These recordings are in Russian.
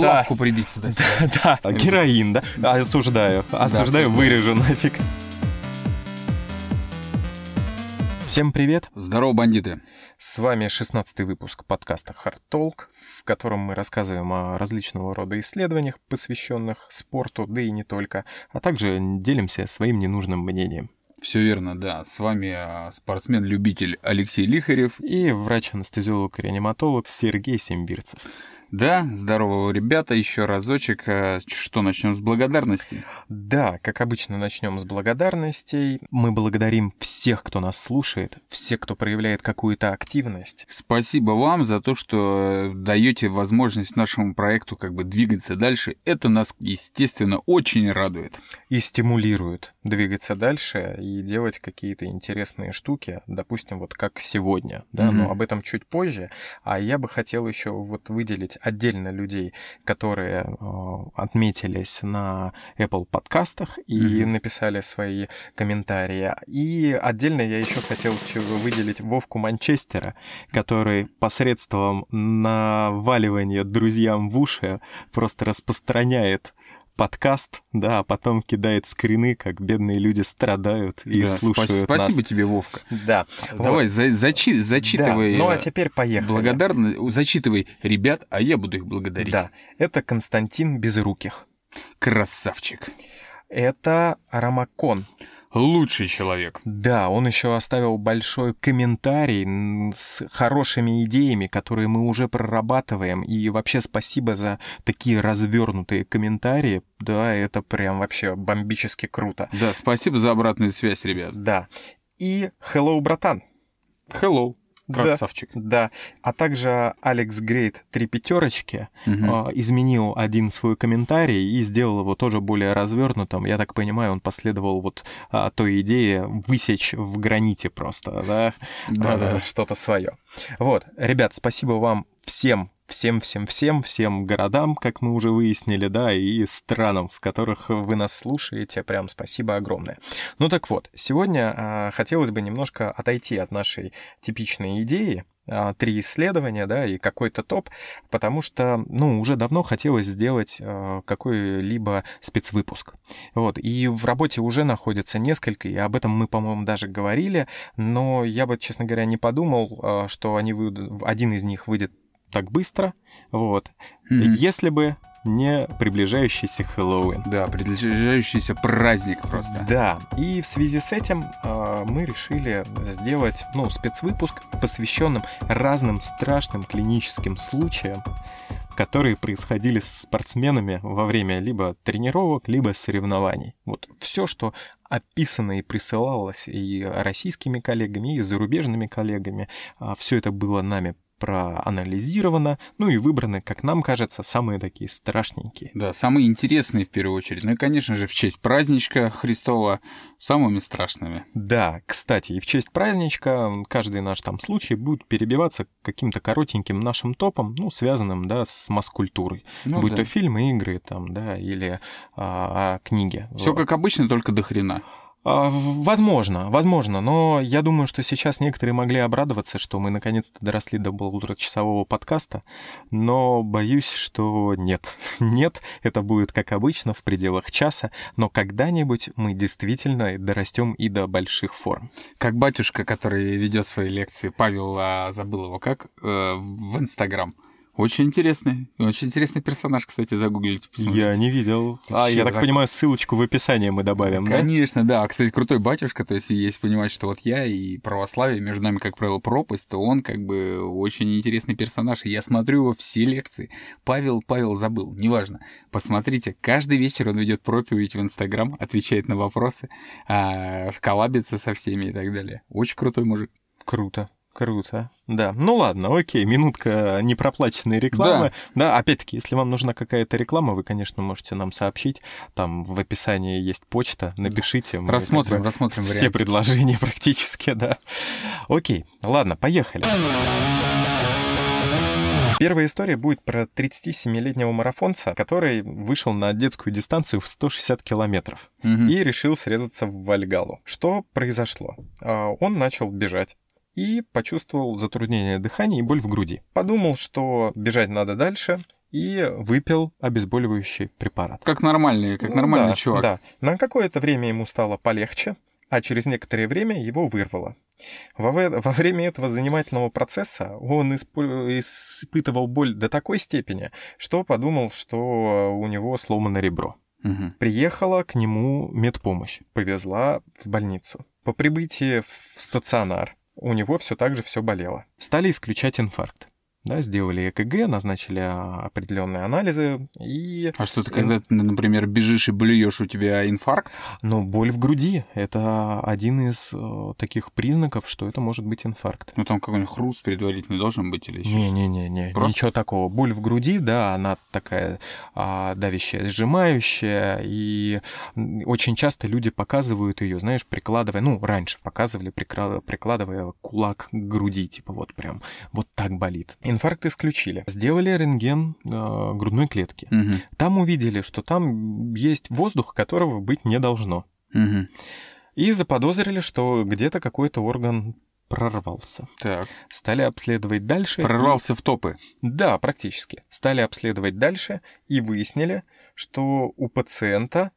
Да. лавку прибить сюда. Да, героин, да? Осуждаю, осуждаю, вырежу нафиг. Всем привет! Здорово, бандиты. С вами 16 выпуск подкаста Hard Talk, в котором мы рассказываем о различного рода исследованиях, посвященных спорту, да и не только, а также делимся своим ненужным мнением. Все верно, да. С вами а, спортсмен-любитель Алексей Лихарев. И врач-анестезиолог-реаниматолог Сергей Симбирцев. Да, здорово, ребята, еще разочек. А, Что, начнем с благодарности? Да, как обычно, начнем с благодарностей. Мы благодарим всех, кто нас слушает, всех, кто проявляет какую-то активность. Спасибо вам за то, что даете возможность нашему проекту как бы двигаться дальше. Это нас, естественно, очень радует. и стимулирует двигаться дальше и делать какие-то интересные штуки, допустим, вот как сегодня, да, Мгм. но об этом чуть позже. А я бы хотел еще вот выделить отдельно людей, которые отметились на Apple подкастах и Мгм. написали свои комментарии. И отдельно я еще хотел выделить Вовку Манчестера, который посредством наваливания друзьям в уши просто распространяет подкаст, да, а потом кидает скрины, как бедные люди страдают и Да, слушают спа- нас. Спасибо тебе, Вовка. Да. Давай, за- зачи- зачитывай. Да. Ну а э, теперь поехали. Благодарно, зачитывай ребят, а я буду их благодарить. Да. Это Константин Безруких. Красавчик. Это Рамакон. Лучший человек. Да, он еще оставил большой комментарий с хорошими идеями, которые мы уже прорабатываем. И вообще спасибо за такие развернутые комментарии. Да, это прям вообще бомбически круто. Да, спасибо за обратную связь, ребят. Да. И hello, братан. Hello. Да. Красавчик. Да. А также Алекс Грейт три пятерочки Мгм. а, изменил один свой комментарий и сделал его тоже более развернутым. Я так понимаю, он последовал вот а, той идее высечь в граните просто, да, Да-да. а, что-то свое. Вот, ребят, спасибо вам всем, всем, всем, городам, как мы уже выяснили, да, и странам, в которых вы нас слушаете. Прям спасибо огромное. Ну так вот, сегодня а, хотелось бы немножко отойти от нашей типичной идеи, а, три исследования, да, и какой-то топ, потому что, ну, уже давно хотелось сделать э, какой-либо спецвыпуск. Вот, и в работе уже находится несколько, и об этом мы, по-моему, даже говорили, но я бы, честно говоря, не подумал, э, что они выйдут, один из них выйдет так быстро, вот, Мгм. если бы не приближающийся Хэллоуин. Да, приближающийся праздник просто. Да, и в связи с этим э, мы решили сделать ну, спецвыпуск, посвященным разным страшным клиническим случаям, которые происходили с спортсменами во время либо тренировок, либо соревнований. Вот все, что описано и присылалось и российскими коллегами, и зарубежными коллегами, все это было нами проанализировано, ну и выбраны, как нам кажется, самые такие страшненькие. Да, самые интересные в первую очередь. Ну и, конечно же, в честь праздничка Христова самыми страшными. Да, кстати, и в честь праздничка каждый наш там случай будет перебиваться каким-то коротеньким нашим топом, ну, связанным, да, с масс-культурой. Ну, Будь да. то фильмы, игры, там, да, или а, а, книги. Все Вот. как обычно, только до хрена. А, Возможно, возможно, но я думаю, что сейчас некоторые могли обрадоваться, что мы наконец-то доросли до полуторачасового подкаста, но боюсь, что нет. Нет, это будет как обычно в пределах часа, но когда-нибудь мы действительно дорастем и до больших форм. Как батюшка, который ведет свои лекции, Павел, а, забыл его как, э, в Инстаграм. Очень интересный, очень интересный персонаж, кстати, загуглите, посмотрите. Я не видел. А, я так так- понимаю, ссылочку в описании мы добавим, да? Конечно, да. Кстати, крутой батюшка, то есть если понимать, что вот я и православие, между нами, как правило, пропасть, то он как бы очень интересный персонаж, и я смотрю его все лекции. Павел, Павел забыл, неважно. Посмотрите, каждый вечер он ведет проповедь в Инстаграм, отвечает на вопросы, а, коллабится со всеми и так далее. Очень крутой мужик. Круто. Круто. Да. Ну ладно, окей, минутка непроплаченной рекламы. Да. опять-таки, если вам нужна какая-то реклама, вы, конечно, можете нам сообщить. Там в описании есть почта, напишите. мы рассмотрим, рассмотрим Все варианты. предложения практически, да. Окей, ладно, поехали. Первая история будет про 37-летнего марафонца, который вышел на детскую дистанцию в 160 километров Мгм. и решил срезаться в Вальгалу. Что произошло? А, Он начал бежать и почувствовал затруднение дыхания и боль в груди. Подумал, что бежать надо дальше, и выпил обезболивающий препарат. Как нормальный, как нормальный Ну да, чувак. Да. На какое-то время ему стало полегче, а через некоторое время его вырвало. Во, во время этого занимательного процесса он испо- испытывал боль до такой степени, что подумал, что у него сломано ребро. Мгм. Приехала к нему медпомощь, повезла в больницу. По прибытии в стационар у него все так же все болело. Стали исключать инфаркт. Да, сделали ЭКГ, назначили а, определенные анализы, и... А что ты, когда ты, например, бежишь и блюешь, у тебя инфаркт? Но боль в груди — это один из э, таких признаков, что это может быть инфаркт. Ну там какой-нибудь хруст предварительно должен быть или еще? Не-не-не, Просто- ничего такого. Боль в груди, да, она такая а, давящая, сжимающая, и очень часто люди показывают ее, знаешь, прикладывая, ну, раньше показывали, прикладывая кулак к груди, типа вот прям, вот так болит. Инфаркт исключили. Сделали рентген э, грудной клетки. Мгм. Там увидели, что там есть воздух, которого быть не должно. Мгм. И заподозрили, что где-то какой-то орган прорвался. Так. Стали обследовать дальше. и- Прорвался в топы. Да, практически. Стали обследовать дальше и выяснили, что у пациента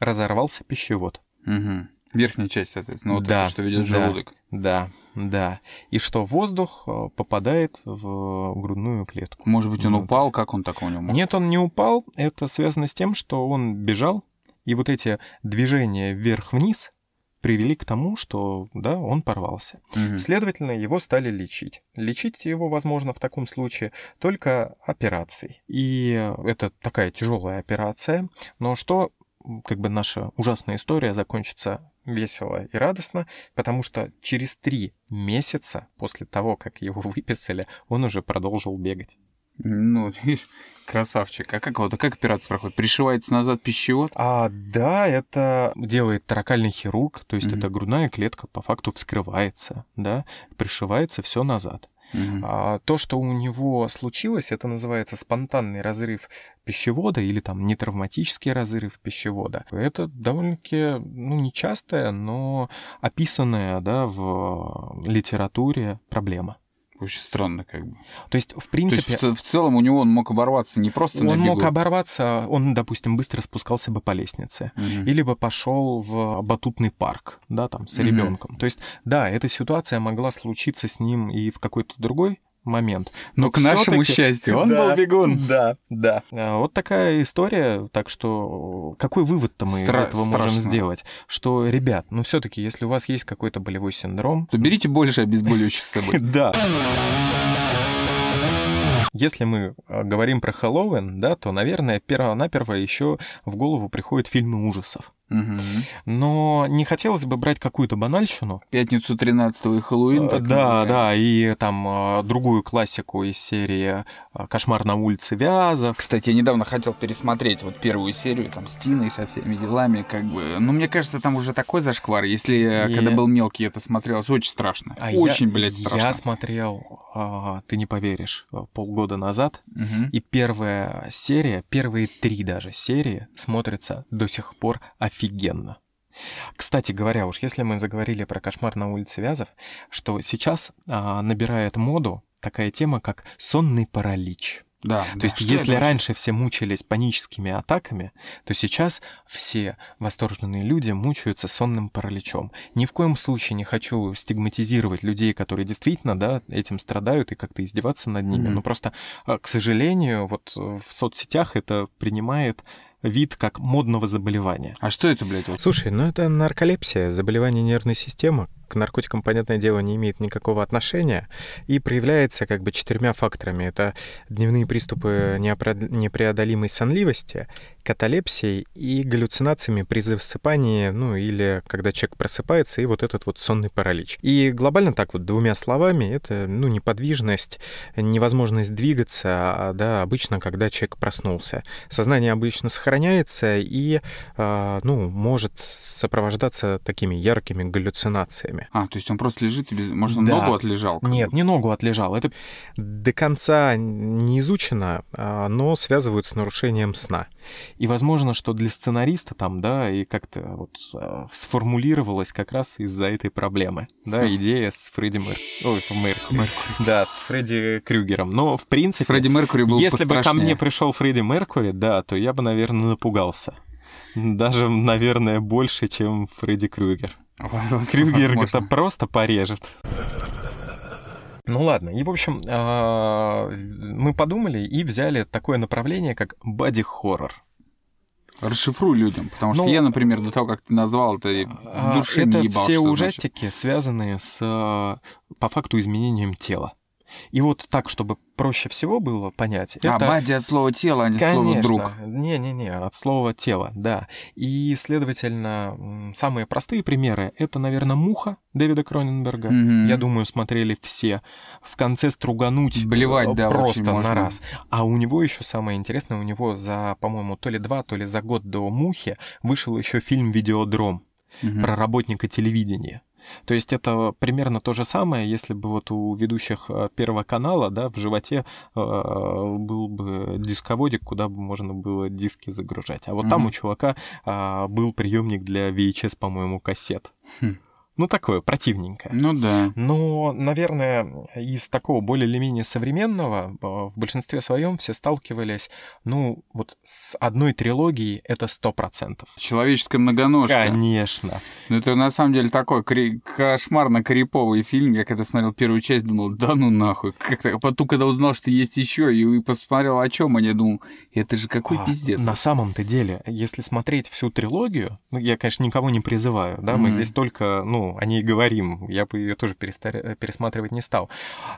разорвался пищевод. Мгм. Верхняя часть, соответственно, вот Да, это, что ведет да. желудок. Да, да. И что воздух э, попадает в грудную клетку. Может быть, он Ну, упал, как он так у него мог? Нет, он не упал. Это связано с тем, что он бежал, и вот эти движения вверх-вниз привели к тому, что, да, он порвался. Мгм. Следовательно, его стали лечить. Лечить его возможно в таком случае только операцией. И это такая тяжелая операция. Но что, как бы наша ужасная история закончится весело и радостно, потому что через три месяца после того, как его выписали, он уже продолжил бегать. Ну, видишь, красавчик. А как вот, а как операция проходит? Пришивается назад пищевод? А, да, это делает таракальный хирург, то есть Мгм. это грудная клетка по факту вскрывается, да, пришивается все назад. Мгм. А то, что у него случилось, это называется спонтанный разрыв пищевода или там нетравматический разрыв пищевода. Это довольно-таки, ну, нечастая, но описанная, да, в литературе проблема. Очень странно, как бы. То есть, в То есть принципе, в, в целом у него он мог оборваться не просто на он мог оборваться, он, допустим, быстро спускался бы по лестнице. Мгм. или бы пошел в батутный парк, да, там, с Мгм. ребенком. То есть, да, эта ситуация могла случиться с ним и в какой-то другой момент. Но к нашему счастью, он Да, был бегун. Да, да. А, Вот такая история. Так что какой вывод-то мы Стра- из этого можем страшно. сделать? Что, ребят, ну все-таки, если у вас есть какой-то болевой синдром, То берите больше обезболивающих с собой. да. Если мы э, говорим про Хэллоуин, да, то, наверное, перво-наперво еще в голову приходят фильмы ужасов. Мгм. Но не хотелось бы брать какую-то банальщину. Пятницу 13 и Хэллоуин. Так да, называемый. да, и там э, другую классику из серии э, «Кошмар на улице Вязов». Кстати, я недавно хотел пересмотреть вот первую серию там с Тиной, со всеми делами, как бы. Ну, мне кажется, там уже такой зашквар. Если э, Не. когда был мелкий, это смотрелось очень страшно. А очень, я, блядь, страшно. Я смотрел, а, ты не поверишь, э, полгода назад, Мгм. и первая серия, первые три даже серии смотрятся до сих пор офигенно. Кстати говоря, уж если мы заговорили про кошмар на улице Вязов, что сейчас а, набирает моду такая тема, как сонный паралич. Да, То есть, если раньше все мучились паническими атаками, то сейчас все восторженные люди мучаются сонным параличом. Ни в коем случае не хочу стигматизировать людей, которые действительно да, этим страдают и как-то издеваться над ними. Мгм. Но просто, а, к сожалению, вот в соцсетях это принимает вид как модного заболевания. А что это, блядь, вот? Слушай, ну это нарколепсия, заболевание нервной системы. К наркотикам, понятное дело, не имеет никакого отношения и проявляется как бы четырьмя факторами. Это дневные приступы непреодолимой сонливости, каталепсией и галлюцинациями при засыпании, ну или когда человек просыпается, и вот этот вот сонный паралич. И глобально так вот двумя словами, это ну, неподвижность, невозможность двигаться, а, да, обычно, когда человек проснулся. Сознание обычно сохраняется и, а, ну, может сопровождаться такими яркими галлюцинациями. Конечностями. А, то есть он просто лежит и без... Может, он Да. ногу отлежал? Нет, не ногу отлежал. Это до конца не изучено, а, но связывают с нарушением сна. И возможно, что для сценариста там, да, и как-то вот а, сформулировалось как раз из-за этой проблемы, да, Хм. идея с Фредди Мэр... Ой, Мэр... Меркури. Да, с Фредди Крюгером. Но, в принципе, Фредди Меркури был если бы ко мне пришел Фредди Меркури, да, то я бы, наверное, напугался. Даже, наверное, больше, чем Фредди Крюгер. Крюгер это просто порежет. Ну ладно, и в общем, а, мы подумали и взяли такое направление, как боди-хоррор. Расшифруй людям, потому что Ну, я, например, до того, как ты назвал это, в А, душе Это не ебал, все что значит. ужастики, связанные с, а, по факту, изменением тела. И вот так, чтобы проще всего было понять, А, это... бади от слова тело, а не слова друг. Конечно, не-не-не, от слова тело, да. И, следовательно, самые простые примеры — это, наверное, «Муха» Дэвида Кроненберга. Мгм. Я думаю, смотрели все. В конце стругануть Блевать, да, просто на раз. А у него еще самое интересное, у него за, по-моему, то ли два, то ли за год до «Мухи» вышел еще фильм «Видеодром» Мгм. про работника телевидения. То есть это примерно то же самое, если бы вот у ведущих э, Первого канала, да, в животе э, был бы дисководик, куда бы можно было диски загружать. А вот там Мгм. у чувака а, был приемник для VHS, по-моему, кассет. Хм. Ну, такое, противненькое. Ну да. Но, наверное, из такого более или менее современного э, в большинстве своем все сталкивались, ну, вот с одной трилогией это сто процентов. Человеческая многоножка. Конечно. Ну, это на самом деле такой кри- кошмарно-криповый фильм. Я когда смотрел первую часть, думал, да ну нахуй. Как-то, а потом, когда узнал, что есть еще, и посмотрел, о чем они, думал, это же какой А, пиздец. На самом-то деле, если смотреть всю трилогию, ну, я, конечно, никого не призываю, да, мы Мгм. здесь только, ну, о ней говорим, я бы ее тоже перестар- пересматривать не стал.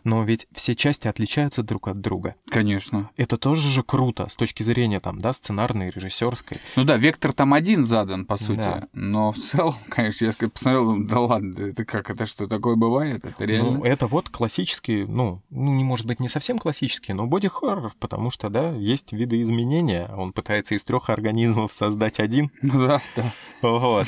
Но ведь все части отличаются друг от друга. Конечно. Это тоже же круто с точки зрения, там, да, сценарной, режиссерской. Ну да, вектор там один задан, по сути. Да. Но в целом, конечно, я посмотрел, да ладно, это как, это что, такое бывает? Это реально? Ну, это вот классический, ну, ну, не может быть не совсем классический, но боди-хоррор, потому что, да, есть видоизменения. Он пытается из трех организмов создать один. Ну да, да. Вот.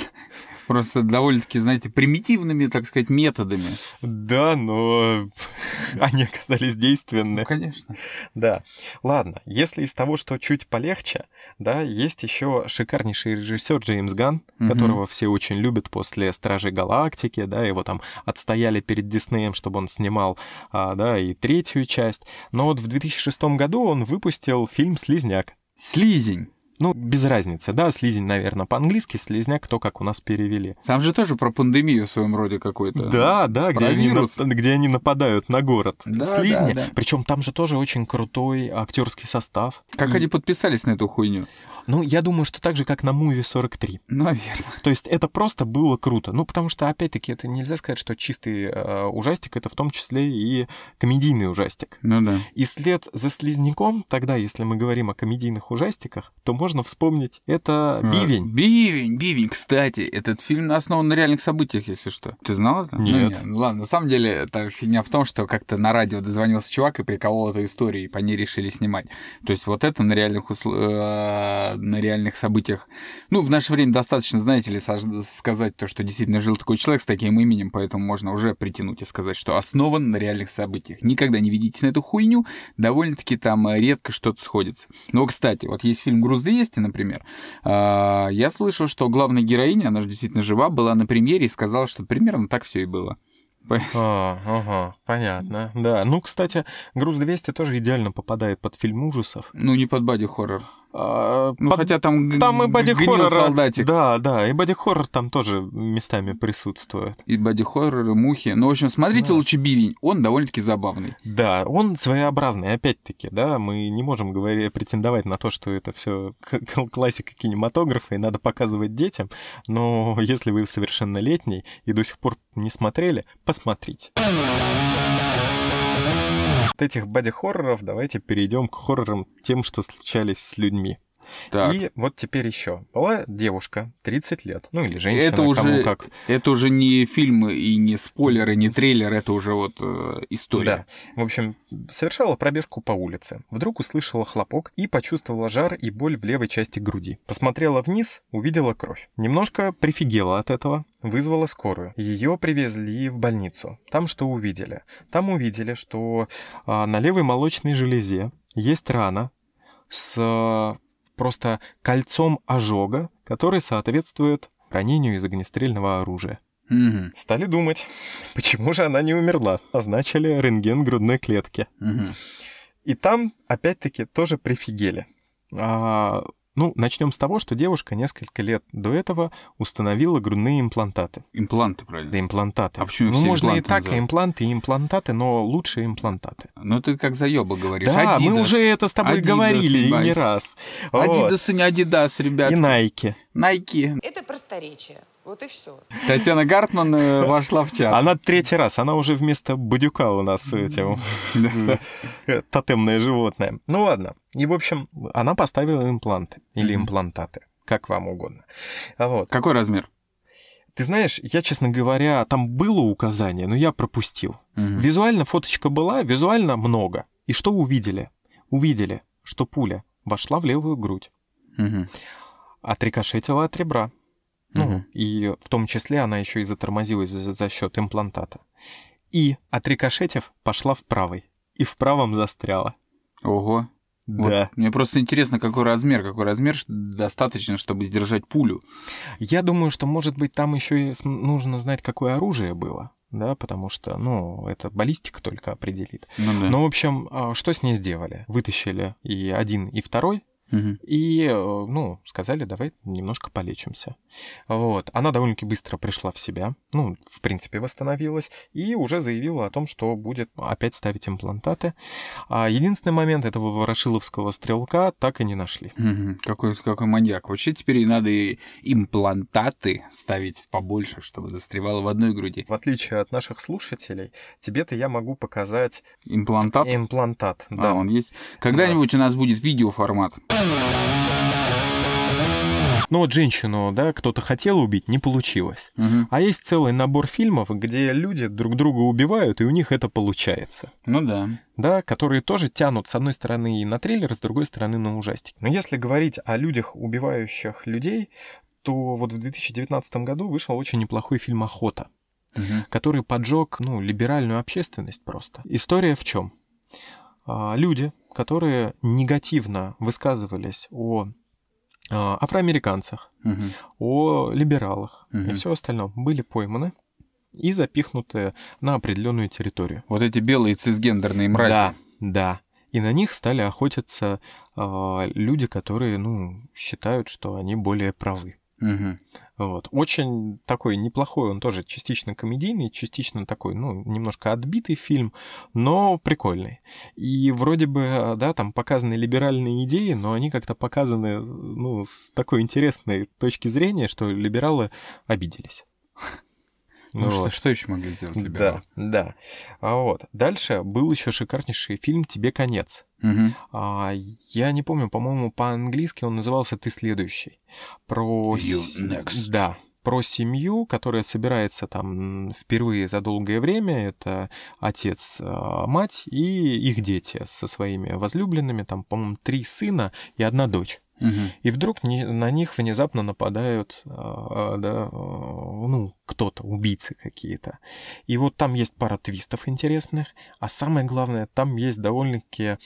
Просто довольно-таки, знаете, примитивными, так сказать, методами. Да, но они оказались Ну, действенны. конечно. Да. Ладно, если из того, что чуть полегче, да, есть еще шикарнейший режиссер Джеймс Ган, Мгм. которого все очень любят после Стражей Галактики, да, его там отстояли перед Диснеем, чтобы он снимал, а, да, и третью часть. Но вот в 2006 году он выпустил фильм «Слизняк». Слизень. Ну, без разницы, да, слизень, наверное, по-английски, слизняк, то, как у нас перевели. Там же тоже про пандемию в своем роде какой-то. Да, да, где они, где они нападают на город. Да, Слизни. да, да. Причем там же тоже очень крутой актерский состав. Как И- они подписались на эту хуйню? Ну, я думаю, что так же, как на Муви 43. Наверное. То есть это просто было круто. Ну, потому что, опять-таки, это нельзя сказать, что чистый э, ужастик — это в том числе и комедийный ужастик. Ну да. И след за слизняком, тогда, если мы говорим о комедийных ужастиках, то можно вспомнить, это А, «Бивень». Бивень, Бивень. Кстати, этот фильм основан на реальных событиях, если что. Ты знал это? Ну, Нет. Ну, ладно, на самом деле, это фигня в том, что как-то на радио дозвонился чувак и приколол эту историю, и по ней решили снимать. То есть вот это на реальных, усл- э, на реальных событиях. Ну, в наше время достаточно, знаете ли, сказать то, что действительно жил такой человек с таким именем, поэтому можно уже притянуть и сказать, что основан на реальных событиях. Никогда не ведитесь на эту хуйню, довольно-таки там э, редко что-то сходится. Но, кстати, вот есть фильм «Груз-200», например, а, я слышал, что главная героиня, она же действительно жива, была на премьере и сказала, что примерно так все и было. А, ага, понятно. Да, ну, кстати, «Груз-200» тоже идеально попадает под фильм ужасов. Ну, не под боди-хоррор. А, Ну, под- хотя там, Там и боди-хоррор. солдатик. Да, да, и боди-хоррор там тоже местами присутствует. И боди-хоррор, и мухи. Ну, в общем, смотрите Да. лучше «Бивень», он довольно-таки забавный. Да, он своеобразный, опять-таки, да, мы не можем говорить, претендовать на то, что это все классика кинематографа и надо показывать детям, но если вы совершеннолетний и до сих пор не смотрели, посмотрите. От этих боди-хорроров давайте перейдем к хоррорам тем, что случались с людьми. Так. И вот теперь еще. Была девушка, 30 лет, ну или женщина, это уже, кому как. Это уже не фильмы и не спойлеры, не трейлер, это уже вот э, история. Да. В общем, совершала пробежку по улице. Вдруг услышала хлопок и почувствовала жар и боль в левой части груди. Посмотрела вниз, увидела кровь. Немножко прифигела от этого, вызвала скорую. Ее привезли в больницу. Там что увидели? Там увидели, что а, на левой молочной железе есть рана с просто кольцом ожога, который соответствует ранению из огнестрельного оружия. Мгм, Стали думать, почему же она не умерла. Назначили рентген грудной клетки. мгм. И там, опять-таки, тоже прифигели. А, ну, начнем с того, что девушка несколько лет до этого установила грудные имплантаты. Импланты, правильно. Да, имплантаты. А почему ну, все можно и так, и называют? импланты, и имплантаты, но лучше имплантаты. Ну ты как заеба говоришь. да, мы Adidas. уже это с тобой Adidas, говорили и не раз. Вот. Адидас и не Адидас, ребят. И Nike. Найки. Это просторечие. Вот и все. Татьяна Гартман э, вошла в чат. Она третий раз, она уже вместо Будюка у нас этим э, тотемное животное. Ну ладно. И, в общем, она поставила импланты или имплантаты, как вам угодно. А Вот. Какой размер? Ты знаешь, я, честно говоря, там было указание, но я пропустил. Мгм. Визуально фоточка была, визуально много. И что увидели? Увидели, что пуля вошла в левую грудь, Мгм. отрикошетила от ребра. Ну, и в том числе она еще и затормозилась за, за счет имплантата. И, отрикошетив, пошла в правый. И в правом застряла. Ого. Вот Да. Мне просто интересно, какой размер, какой размер достаточно, чтобы сдержать пулю. Я думаю, что, может быть, там еще и нужно знать, какое оружие было. Да, потому что, ну, это баллистика только определит. Ну да. Ну, в общем, а, что с ней сделали? Вытащили и один, и второй, И, э, ну, сказали, давай немножко полечимся. Вот. Она довольно-таки быстро пришла в себя, ну, в принципе, восстановилась, и уже заявила о том, что будет опять ставить имплантаты. А единственный момент этого ворошиловского стрелка так и не нашли. Какой, какой маньяк. Вообще теперь надо и имплантаты ставить побольше, чтобы застревало в одной груди. В отличие от наших слушателей, тебе-то я могу показать Имплантат? имплантат. А, Да. он есть. Когда-нибудь у нас будет видеоформат. Ну вот женщину, да, кто-то хотел убить, не получилось. Мгм. А есть целый набор фильмов, где люди друг друга убивают, и у них это получается. Ну да. Да, которые тоже тянут с одной стороны на трейлер, с другой стороны на ужастик. Но если говорить о людях, убивающих людей, то вот в 2019 году вышел очень неплохой фильм «Охота», Мгм. который поджег, ну, либеральную общественность просто. История в чем? Люди, которые негативно высказывались о а, афроамериканцах, Мгм. о либералах и Мгм. все остальное были пойманы и запихнуты на определенную территорию. Вот эти белые цисгендерные мрази. Да, да. И на них стали охотиться а, люди, которые, ну, считают, что они более правы. Мгм. Вот. Очень такой неплохой, он тоже частично комедийный, частично такой, ну, немножко отбитый фильм, но прикольный. И вроде бы, да, там показаны либеральные идеи, но они как-то показаны, ну, с такой интересной точки зрения, что либералы обиделись. Ну, Вот. что, что еще могли сделать Да, либералы? да. А вот. Дальше был еще шикарнейший фильм «Тебе конец». Мгм. А, я не помню, по-моему, по-английски он назывался «Ты следующий». Про... You next. Да, про семью, которая собирается там впервые за долгое время. Это отец, а, мать и их дети со своими возлюбленными. Там, по-моему, три сына и одна дочь. Мгм. И вдруг не- на них внезапно нападают, а, да, а, ну, кто-то, убийцы какие-то. И вот там есть пара твистов интересных, а самое главное, там есть довольно-таки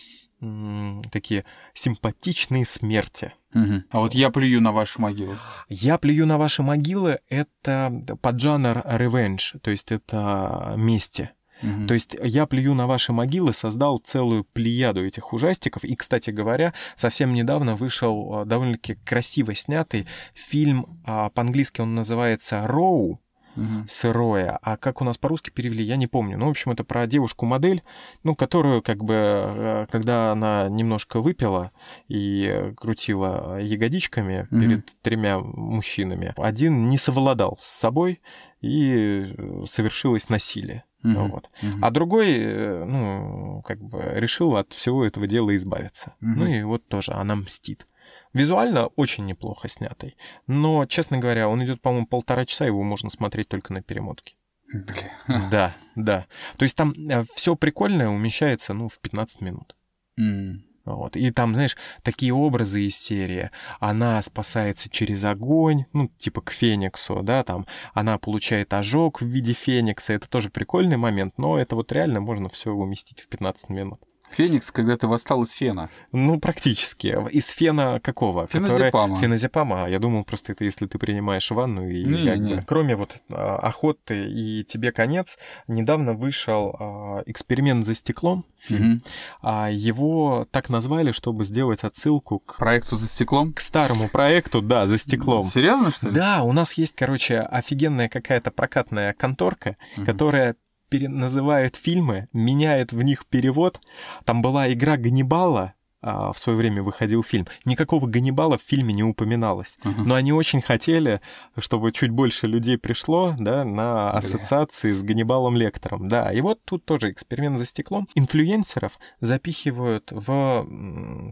такие симпатичные смерти. Мгм. А вот я плюю на вашу могилу. «Я плюю на ваши могилы» — это поджанр ревенж, то есть это мести. Мгм. То есть «Я плюю на ваши могилы» создал целую плеяду этих ужастиков. И, кстати говоря, совсем недавно вышел а, довольно-таки красиво снятый фильм, а, по-английски он называется «Роу», Мгм. сырое, а как у нас по-русски перевели, я не помню. Ну, в общем, это про девушку-модель, ну, которую, как бы, э, когда она немножко выпила и крутила ягодичками Мгм. перед тремя мужчинами, один не совладал с собой и э, совершилось насилие. Мгм. Вот. Мгм. А другой, э, ну, как бы решил от всего этого дела избавиться. Мгм. Ну и вот тоже она мстит. Визуально очень неплохо снятый. Но, честно говоря, он идет, по-моему, полтора часа, его можно смотреть только на перемотке. Бля. Да, да. То есть там все прикольное умещается, ну, в 15 минут. М. Вот. И там, знаешь, такие образы из серии. Она спасается через огонь, ну, типа к Фениксу, да, там. Она получает ожог в виде Феникса. Это тоже прикольный момент, но это вот реально можно все уместить в 15 минут. Феникс, когда ты восстал из фена. Ну, практически. Из фена какого? Феназепама. Который- Феназепама. Я думал, просто это если ты принимаешь ванну и Не, как не. бы- Кроме вот а, охоты и тебе конец, недавно вышел а, эксперимент за стеклом. Фильм. А его так назвали, чтобы сделать отсылку к, Проекту за стеклом. к старому проекту, да, за стеклом. Серьезно, что ли? Да, у нас есть, короче, офигенная какая-то прокатная конторка, Мгм. которая пере- называет фильмы, меняет в них перевод. Там была игра Ганнибала, а, в свое время выходил фильм. Никакого Ганнибала в фильме не упоминалось. Ага. Но они очень хотели, чтобы чуть больше людей пришло да, на ассоциации с Ганнибалом Лектором. Да, и вот тут тоже эксперимент за стеклом. Инфлюенсеров запихивают в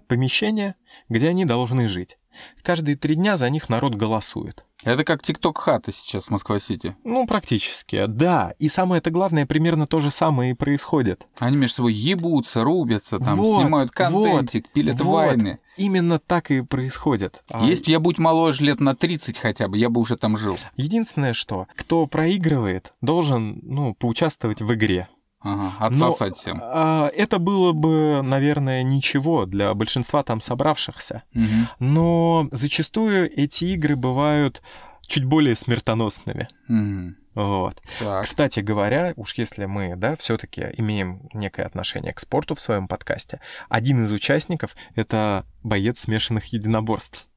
помещение, где они должны жить. Каждые три дня за них народ голосует. Это как ТикТок хата сейчас в Москва-Сити. Ну, практически, да. И самое это главное, примерно то же самое и происходит. Они между собой ебутся, рубятся, там, Вот, снимают контентик, пилят вот. вайны. Именно так и происходит. А Если бы я будь моложе лет на 30 хотя бы, я бы уже там жил. Единственное, что кто проигрывает, должен, ну, поучаствовать в игре. Ага, Но, отсосать всем. а, это было бы, наверное, ничего для большинства там собравшихся. Мгм. Но зачастую эти игры бывают чуть более смертоносными. Мгм. Вот. Так. Кстати говоря, уж если мы, да, все-таки имеем некое отношение к спорту в своем подкасте, один из участников это боец смешанных единоборств.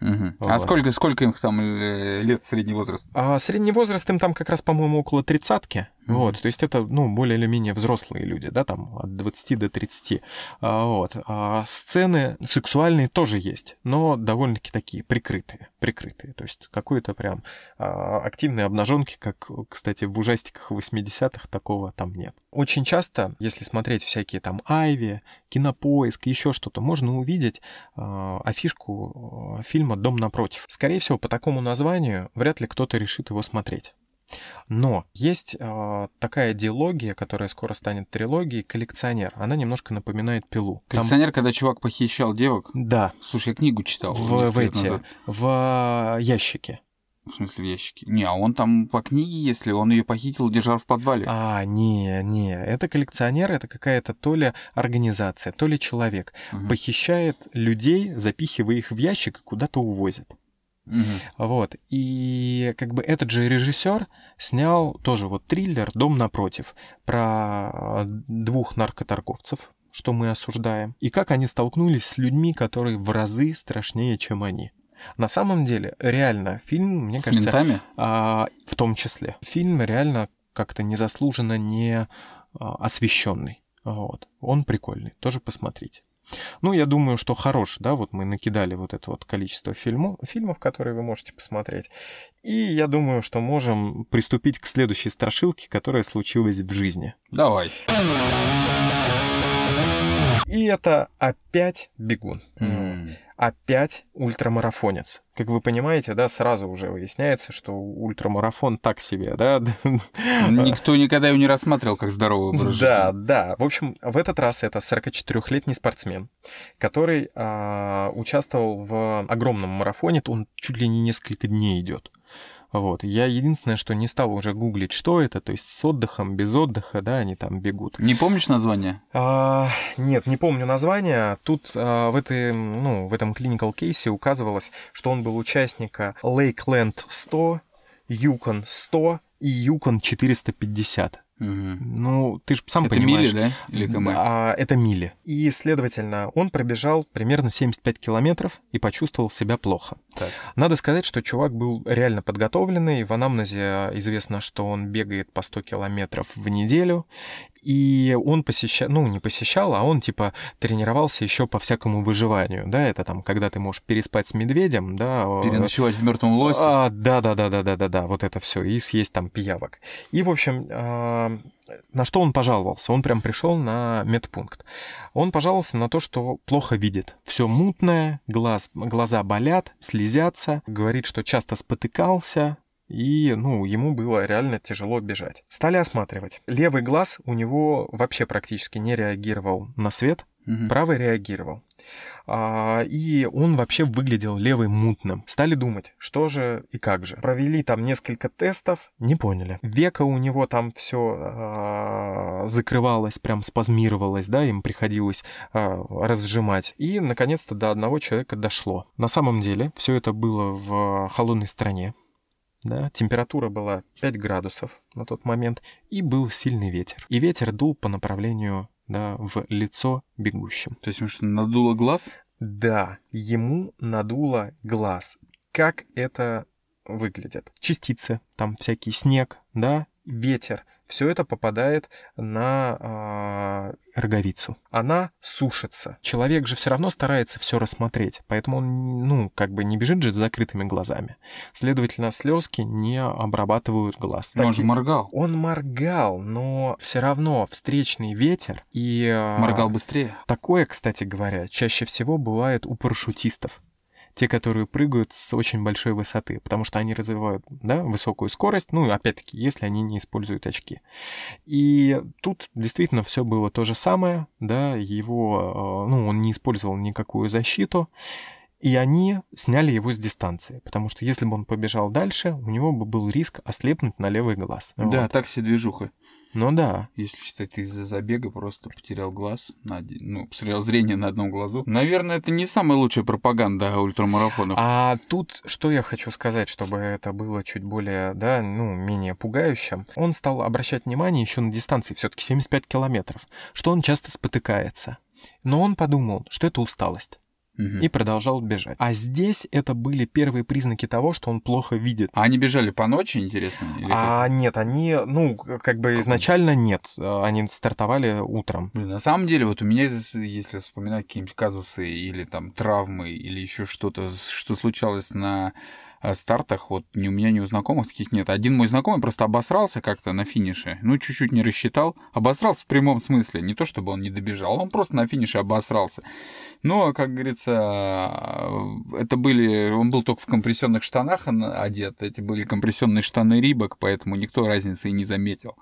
А Вот. сколько, сколько им там лет средний возраст? А средний возраст им там как раз, по-моему, около тридцатки. Вот, то есть это, ну, более или менее взрослые люди, да, там от 20 до 30. А, вот. А сцены сексуальные тоже есть, но довольно-таки такие прикрытые, прикрытые. То есть какой-то прям а, активной обнаженки, как, кстати, в ужастиках 80-х такого там нет. Очень часто, если смотреть всякие там Айви, Кинопоиск, еще что-то, можно увидеть а, афишку а, фильма «Дом напротив». Скорее всего, по такому названию вряд ли кто-то решит его смотреть. Но есть а, такая диалогия, которая скоро станет трилогией, коллекционер. Она немножко напоминает пилу. Там- Коллекционер, когда чувак похищал девок. Да, Слушай, я книгу читал. в, в эти, назад. в а, ящике. В смысле, в ящике. Не, а он там по книге, если он ее похитил, держал в подвале. А, не, не, это коллекционер, это какая-то то ли организация, то ли человек. Мгм. Похищает людей, запихивая их в ящик и куда-то увозит. Мгм. Вот. И как бы этот же режиссер снял тоже вот триллер «Дом напротив» про э, двух наркоторговцев, что мы осуждаем, и как они столкнулись с людьми, которые в разы страшнее, чем они. На самом деле, реально, фильм, мне С кажется, ментами? а, в том числе, фильм реально как-то незаслуженно не а, освещенный. Вот. Он прикольный, тоже посмотрите. Ну, я думаю, что хорош, да, вот мы накидали вот это вот количество фильмов, фильмов, которые вы можете посмотреть. И я думаю, что можем приступить к следующей страшилке, которая случилась в жизни. Давай. И это опять бегун. М. Опять ультрамарафонец. Как вы понимаете, да, сразу уже выясняется, что ультрамарафон так себе, да. Никто никогда его не рассматривал как здоровый образ Да, жизни. да. В общем, в этот раз это 44-летний спортсмен, который а, участвовал в огромном марафоне. Он чуть ли не несколько дней идет. Вот. Я единственное, что не стал уже гуглить, что это, то есть с отдыхом, без отдыха, да, они там бегут. Не помнишь название? А, нет, не помню название. Тут а, в, этой, ну, в этом clinical кейсе указывалось, что он был участника Lakeland 100, Yukon 100 и Yukon 450. Мгм. Ну, ты же сам Это понимаешь. мили, да? Или км? А, это мили. И, следовательно, он пробежал примерно 75 километров и почувствовал себя плохо. Так. Надо сказать, что чувак был реально подготовленный. В анамнезе известно, что он бегает по 100 километров в неделю. И он посещал, ну, не посещал, а он, типа, тренировался еще по всякому выживанию, да, это там, когда ты можешь переспать с медведем, да. э, Переночевать в мертвом лосе. а, да, да, да, да, да, да, да, вот это все, и съесть там пиявок. И, в общем, а, на что он пожаловался? Он прям пришел на медпункт. Он пожаловался на то, что плохо видит. Все мутное, глаз, глаза болят, слезятся. Говорит, что часто спотыкался, и, ну, ему было реально тяжело бежать. Стали осматривать. Левый глаз у него вообще практически не реагировал на свет, Мгм. правый реагировал. А, и он вообще выглядел левый мутным. Стали думать, что же и как же. Провели там несколько тестов, не поняли. Века у него там все закрывалось, прям спазмировалось, да, им приходилось а, разжимать. И, наконец-то, до одного человека дошло. На самом деле, все это было в холодной стране. Да, температура была 5 градусов на тот момент, и был сильный ветер. И ветер дул по направлению да, в лицо бегущим. То есть, ему что, надуло глаз? Да, ему надуло глаз. Как это выглядит? Частицы, там всякий снег, да, ветер. Все это попадает на а, роговицу. Она сушится. Человек же все равно старается все рассмотреть, поэтому он, ну, как бы не бежит же с закрытыми глазами. Следовательно, слезки не обрабатывают глаз. Но он Таки- же моргал. Он моргал, но все равно встречный ветер и... а, Моргал быстрее. Такое, кстати говоря, чаще всего бывает у парашютистов. Те, которые прыгают с очень большой высоты, потому что они развивают да, высокую скорость, ну, опять-таки, если они не используют очки. И тут действительно все было то же самое, да, его, э, ну, он не использовал никакую защиту, и они сняли его с дистанции, потому что если бы он побежал дальше, у него бы был риск ослепнуть на левый глаз. Да, Вот. так себе движуха. Ну да, Если считать, ты из-за забега просто потерял глаз, на один- ну, потерял зрение на одном глазу. Наверное, это не самая лучшая пропаганда ультрамарафонов. А тут что я хочу сказать, чтобы это было чуть более, да, ну, менее пугающим. Он стал обращать внимание еще на дистанции, все-таки 75 километров, что он часто спотыкается. Но он подумал, что это усталость, Мгм. и продолжал бежать. А здесь это были первые признаки того, что он плохо видит. А они бежали по ночи, интересно? Или А нет, они, ну, как бы изначально нет, они стартовали утром. Блин, на самом деле, вот у меня, если вспоминать какие-нибудь казусы или там травмы, или еще что-то, что случалось на стартах, вот ни у меня, ни у знакомых таких нет. Один мой знакомый просто обосрался как-то на финише, ну, чуть-чуть не рассчитал. Обосрался в прямом смысле, не то чтобы он не добежал, он просто на финише обосрался. Но, как говорится, э, это были... Он был только в компрессионных штанах одет, эти были компрессионные штаны Рибок, поэтому никто разницы и не заметил.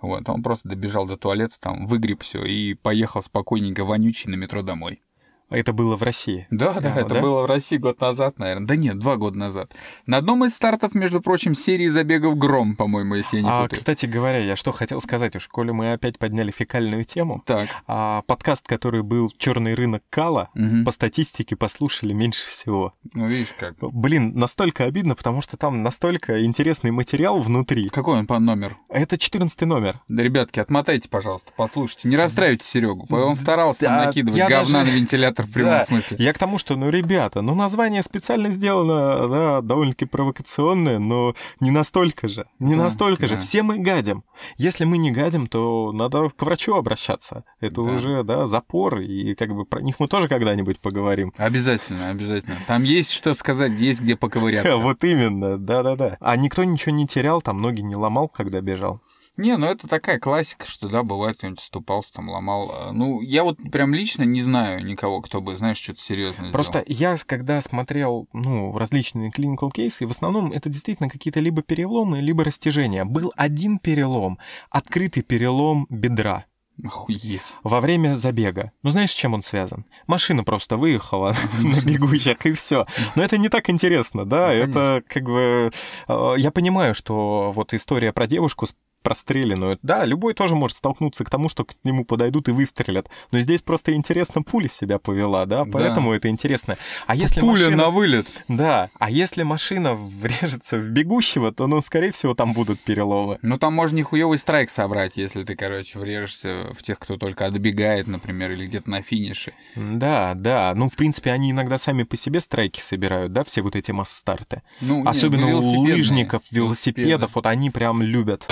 Вот, он просто добежал до туалета, там, выгреб все и поехал спокойненько вонючий на метро домой. А это было в России. Да, да, А, это да? было в России год назад, наверное. Да нет, два года назад. На одном из стартов, между прочим, серии забегов «Гром», по-моему, если я не А, путаю. кстати говоря, я что хотел сказать, уж коли мы опять подняли фекальную тему, Так. а, подкаст, который был «Черный рынок Кала», мгм. по статистике послушали меньше всего. Ну, видишь как. Блин, настолько обидно, потому что там настолько интересный материал внутри. Какой он по номер? Это 14 номер. Да, ребятки, отмотайте, пожалуйста, послушайте. Не расстраивайте Серегу. Он старался Да, накидывать говна даже- на вентилятор в прямом Да, смысле. Я к тому, что, ну, ребята, ну, название специально сделано, да, довольно-таки провокационное, но не настолько же. Не Да, настолько же. да. Все мы гадим. Если мы не гадим, то надо к врачу обращаться. Это Да. уже, да, запор, и как бы про них мы тоже когда-нибудь поговорим. Обязательно, обязательно. Там есть что сказать, есть где поковыряться. Вот именно, да-да-да. А никто ничего не терял, там ноги не ломал, когда бежал. Не, ну это такая классика, что да, бывает, кто-нибудь ступался, там ломал. А, Ну, я вот прям лично не знаю никого, кто бы, знаешь, что-то серьезное Просто я, когда смотрел, ну, различные клиникал кейсы, в основном это действительно какие-то либо переломы, либо растяжения. Был один перелом, открытый перелом бедра Охуеть. во время забега. Ну, знаешь, с чем он связан? Машина просто выехала на бегущих, и все. Но это не так интересно, да? Ну, Это как бы... э, Я понимаю, что вот история про девушку с простреленную. Да, любой тоже может столкнуться к тому, что к нему подойдут и выстрелят. Но здесь просто интересно пуля себя повела, да? Да. Поэтому это интересно. А если Пуля машина... на вылет. Да, а если машина врежется в бегущего, то, ну, скорее всего, там будут переломы. Ну, там можно нихуевый страйк собрать, если ты, короче, врежешься в тех, кто только отбегает, например, или где-то на финише. Да, да. Ну, в принципе, они иногда сами по себе страйки собирают, да, все вот эти масс-старты. Ну, Особенно у лыжников, велосипедов, вот они прям любят.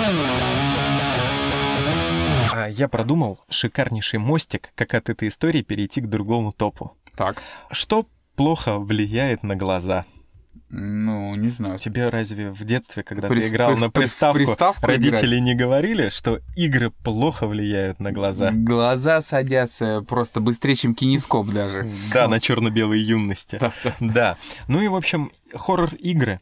А, я продумал шикарнейший мостик, как от этой истории перейти к другому топу. Так. Что плохо влияет на глаза? Ну, не знаю. Тебе разве в детстве, когда Прис- ты играл прис- на прис- приставку, приставку родители не говорили, что игры плохо влияют на глаза? Глаза садятся просто быстрее, чем кинескоп даже. Да, на черно-белой юности. Да. Ну и, в общем, хоррор-игры.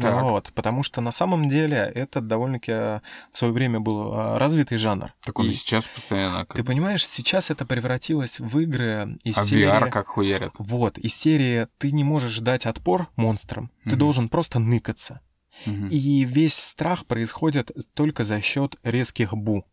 Так. Вот, потому что на самом деле это довольно-таки э, в свое время был э, развитый жанр. Так он и И сейчас постоянно. как- Ты понимаешь, сейчас это превратилось в игры из А серии... VR как хуярят. Вот, из серии ты не можешь дать отпор монстрам, ты Мгм. должен просто ныкаться. Мгм. И весь страх происходит только за счет резких бу.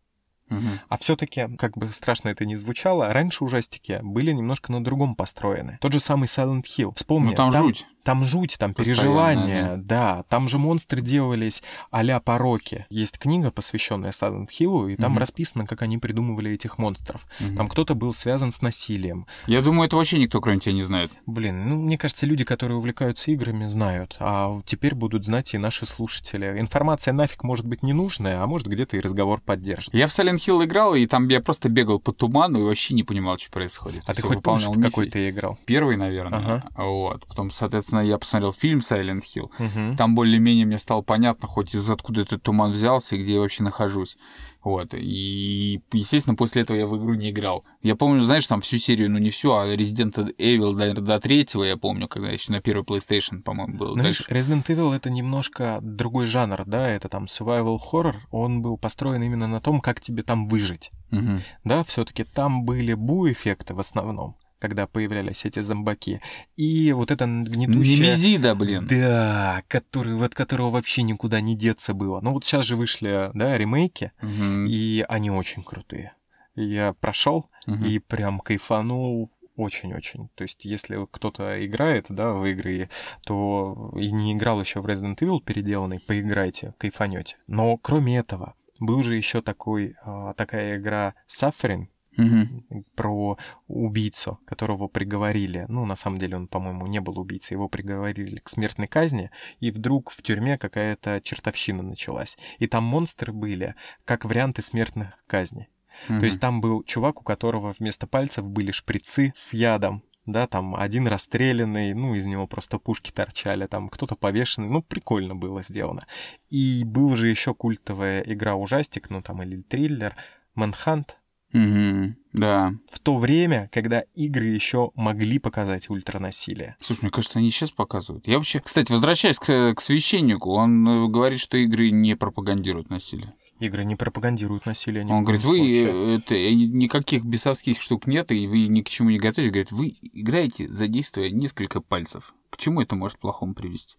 Мгм. А все-таки, как бы страшно это ни звучало, раньше ужастики были немножко на другом построены. Тот же самый Silent Hill. Вспомни, Ну там жуть. Там жуть, там переживания, да. Там же монстры делались а-ля пороки. Есть книга, посвященная Silent Hill, и там Мгм. расписано, как они придумывали этих монстров. Мгм. Там кто-то был связан с насилием. Я думаю, это вообще никто, кроме тебя, не знает. Блин, ну, мне кажется, люди, которые увлекаются играми, знают. А теперь будут знать и наши слушатели. Информация нафиг может быть ненужная, а может где-то и разговор поддержит. Я в Silent Hill играл, и там я просто бегал по туману и вообще не понимал, что происходит. А ты хоть помнишь, в какой ты играл? Первый, наверное. Ага. Вот. Потом, соответственно, я посмотрел фильм Silent Hill. Мгм. Там более-менее мне стало понятно, хоть из откуда этот туман взялся и где я вообще нахожусь. Вот. И, естественно, после этого я в игру не играл. Я помню, знаешь, там всю серию, ну не всю, а Resident Evil до, до третьего, я помню, когда еще на первый PlayStation, по-моему, был. Дальше- Resident Evil это немножко другой жанр, да, это там survival horror, он был построен именно на том, как тебе там выжить. Мгм. Да, все-таки там были бу-эффекты в основном, когда появлялись эти зомбаки. И вот это гнетущее... Немезида, блин. Да, который, от которого вообще никуда не деться было. Ну вот сейчас же вышли, да, ремейки, Мгм. и они очень крутые. Я прошел Мгм. и прям кайфанул очень-очень. То есть, если кто-то играет, да, в игры, то и не играл еще в Resident Evil переделанный, поиграйте, кайфанете. Но кроме этого, был же еще такой, а, такая игра Suffering, Мгм. про убийцу, которого приговорили. Ну, на самом деле он, по-моему, не был убийцей. Его приговорили к смертной казни, и вдруг в тюрьме какая-то чертовщина началась. И там монстры были, как варианты смертных казней. Мгм. То есть там был чувак, у которого вместо пальцев были шприцы с ядом. Да, там один расстрелянный, ну, из него просто пушки торчали, там кто-то повешенный, ну, прикольно было сделано. И был же еще культовая игра ужастик, ну, там, или триллер, Манхант, Мгм. Да. в то время, когда игры еще могли показать ультранасилие. Слушай, мне кажется, они сейчас показывают. Я вообще... Кстати, возвращаясь к, к священнику, он э, говорит, что игры не пропагандируют насилие. Игры не пропагандируют насилие Он говорит, вы случае. э, это, э, никаких бесовских штук нет, и вы ни к чему не готовитесь. Говорит, вы играете, задействуя несколько пальцев. К чему это может плохому привести?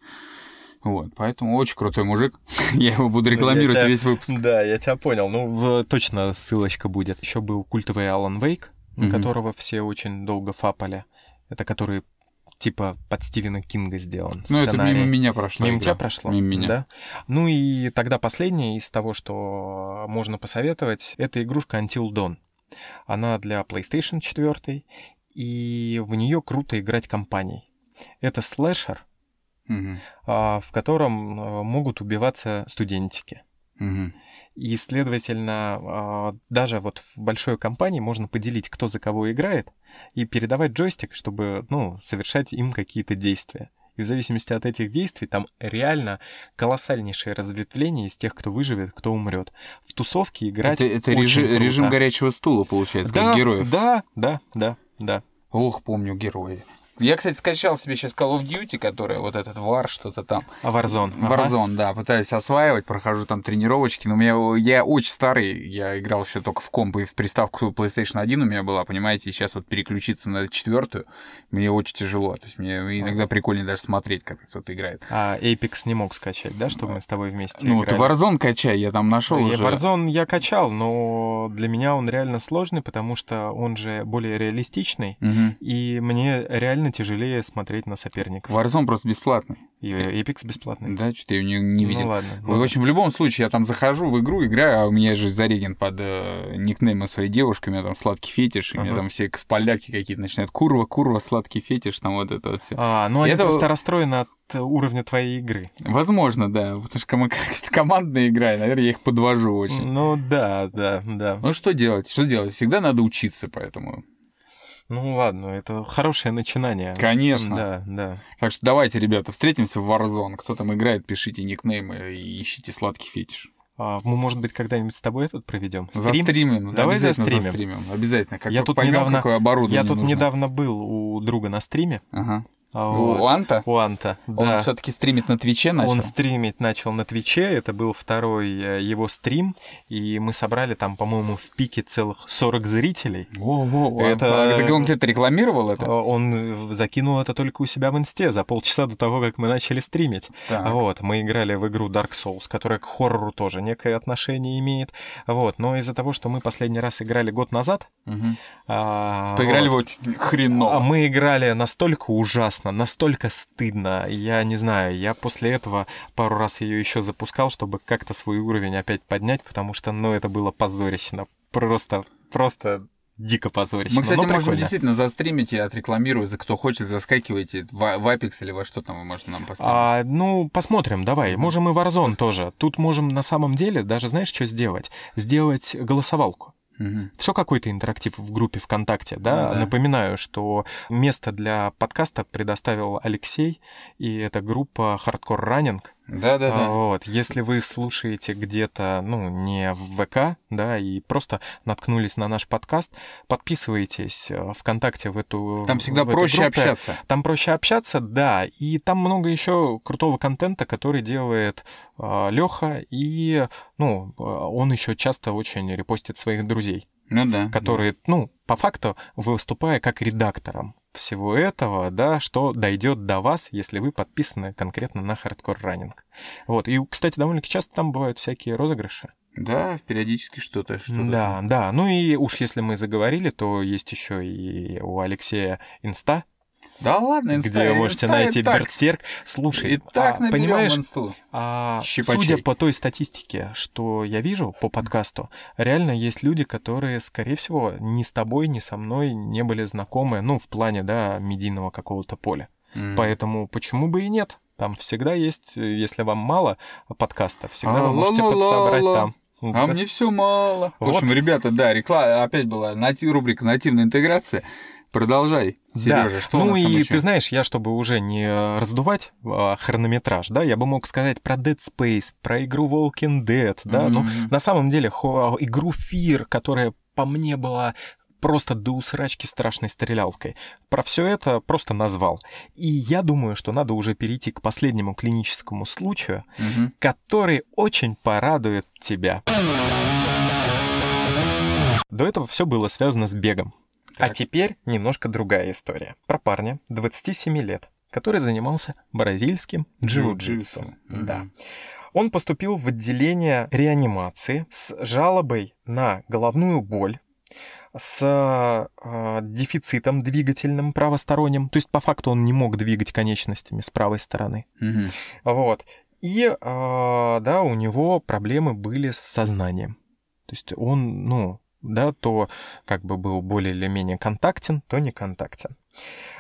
Вот, поэтому очень крутой мужик. Я его буду рекламировать тебя- весь выпуск. Да, я тебя понял. Ну, в- точно ссылочка будет. Еще был культовый Алан Вейк, Мгм. которого все очень долго фапали. Это который типа под Стивена Кинга сделан. Ну, это сценарий. мимо меня прошло. Мимо игра. тебя прошло? Мимо меня. Да? Ну и тогда последнее из того, что можно посоветовать, это игрушка Until Dawn. Она для PlayStation 4, и в нее круто играть компанией. Это слэшер, А, в котором а, могут убиваться студентики. И, следовательно, а, даже вот в большой компании можно поделить, кто за кого играет, и передавать джойстик, чтобы, ну, совершать им какие-то действия. И в зависимости от этих действий там реально колоссальнейшее разветвление из тех, кто выживет, кто умрет. В тусовке играть Это, это очень режим, круто. режим горячего стула, получается, да, как героев. Да, да, да, да. Ох, помню герои. Я, кстати, скачал себе сейчас Call of Duty, которая вот этот вар, что-то там. А Warzone? ага. Warzone, да, пытаюсь осваивать, прохожу там тренировочки, но у меня я очень старый, я играл еще только в комп и в приставку PlayStation 1 у меня была, понимаете, и сейчас вот переключиться на четвертую мне очень тяжело, то есть мне иногда прикольнее даже смотреть, как кто-то играет. А Apex не мог скачать, да, чтобы мы с тобой вместе Ну, ты играли? Warzone качай, я там нашел Я уже. Warzone я качал, но для меня он реально сложный, потому что он же более реалистичный, Мгм. и мне реально сильно тяжелее смотреть на соперников. Warzone просто бесплатный. И Apex бесплатный. Да, что-то я не, не видел. Ну ладно. В общем, в любом случае, я там захожу в игру, играю, а у меня же зареген под э, никнеймом своей девушки, у меня там сладкий фетиш, и у меня там все поляки какие-то начинают. Курва, курва, сладкий фетиш, там вот это вот все. А, ну они Это- просто расстроены от э, уровня твоей игры. Возможно, да, потому что как-то командная игра, и, наверное, я их подвожу очень. Ну да, да, да. Ну что делать? Что делать? Всегда надо учиться, поэтому. Ну ладно, это хорошее начинание. Конечно. Да, да. Так что давайте, ребята, встретимся в Warzone. Кто там играет, пишите никнеймы и ищите сладкий фетиш. А, мы, может быть, когда-нибудь с тобой этот проведем? Застримим. Давай обязательно застримим. застримим. Обязательно. Как Я тут поймем, недавно- какое оборудование Я тут нужно. недавно был у друга на стриме. Ага. А, У вот. Анта? У Анта, Он да. все-таки стримит на Твиче начал? Он стримить начал на Твиче, это был второй э, его стрим, и мы собрали там, по-моему, в пике целых 40 зрителей. Во-во, Это- это... Так он где-то рекламировал это? Он э, закинул это только у себя в инсте за полчаса до того, как мы начали стримить. Так. Вот, мы играли в игру Dark Souls, которая к хоррору тоже некое отношение имеет. Вот, но из-за того, что мы последний раз играли год назад, Мгм. а, Поиграли вот, в очень хреново. А мы играли настолько ужасно, настолько стыдно. Я не знаю, я после этого пару раз ее еще запускал, чтобы как-то свой уровень опять поднять, потому что, ну, это было позорично. Просто, просто дико позорично. Мы, кстати, Но можем прикольно. действительно застримить и отрекламировать. За кто хочет, заскакивайте в, в Apex или во что там вы можете нам поставить. А, ну, посмотрим, давай. Можем и Warzone тоже. Тут можем на самом деле даже, знаешь, что сделать? Сделать голосовалку. Мгм. Все какой-то интерактив в группе ВКонтакте, да? Ну да. Напоминаю, что место для подкаста предоставил Алексей, и это группа Hardcore Running. Да-да-да. А, Вот, если вы слушаете где-то, ну, не в ВК, да, и просто наткнулись на наш подкаст, подписывайтесь э, ВКонтакте в эту Там всегда в проще группу. общаться. Там проще общаться, да, и там много еще крутого контента, который делает Леха, и, ну, э, он еще часто очень репостит своих друзей, Ну да. которые, ну, по факту, выступая как редактором всего этого, да, что дойдет до вас, если вы подписаны конкретно на Hardcore Running. Вот, и, кстати, довольно-таки часто там бывают всякие розыгрыши. Да, периодически что-то. что-то. Да, да, ну и уж если мы заговорили, то есть еще и у Алексея Инста, Да ладно, инста, где можете инста найти так. Берсерк. Слушай, И так а, понимаешь, инсту. а, Щипачей. судя по той статистике, что я вижу по подкасту, реально есть люди, которые, скорее всего, ни с тобой, ни со мной не были знакомы, ну, в плане, да, медийного какого-то поля. М. Поэтому почему бы и нет? Там всегда есть, если вам мало подкаста, всегда А, вы можете ла-ла-ла-ла. подсобрать там. А Да. мне все мало. В Вот. общем, ребята, да, реклама опять была нати- рубрика нативная интеграция. Продолжай, Сережа, да. что ну и ещё? ты знаешь, я чтобы уже не раздувать а, хронометраж, да, я бы мог сказать про Dead Space, про игру Walking Dead, да, но Мгм. на самом деле хо- игру Fear, которая по мне была просто до усрачки страшной стрелялкой. Про все это просто назвал. И я думаю, что надо уже перейти к последнему клиническому случаю, Мгм. который очень порадует тебя. До этого все было связано с бегом. А Так. теперь немножко другая история. Про парня 27 лет, который занимался бразильским джиу-джитсу. Мгм. Да. Он поступил в отделение реанимации с жалобой на головную боль, с э, дефицитом двигательным правосторонним, то есть по факту он не мог двигать конечностями с правой стороны. Мгм. Вот. И, э, да, у него проблемы были с сознанием. То есть он, ну, да, то как бы был более или менее контактен, то не контактен.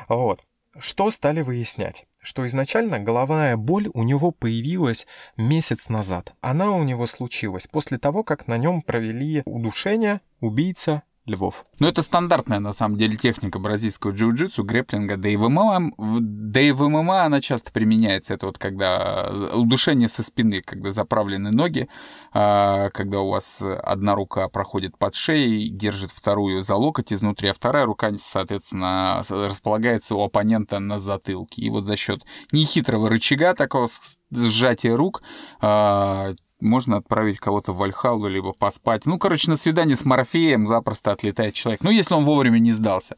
Вот. Что стали выяснять? Что изначально головная боль у него появилась месяц назад. Она у него случилась после того, как на нем провели удушение убийца львов. Ну, это стандартная, на самом деле, техника бразильского джиу-джитсу, грэплинга, да и в ММА, да и в ММА она часто применяется. Это вот когда удушение со спины, когда заправлены ноги, а, когда у вас одна рука проходит под шеей, держит вторую за локоть изнутри, а вторая рука, соответственно, располагается у оппонента на затылке. И вот за счет нехитрого рычага, такого сжатия рук, а, можно отправить кого-то в Вальхалу, либо поспать. Ну, короче, на свидание с Морфеем запросто отлетает человек. Ну, если он вовремя не сдался.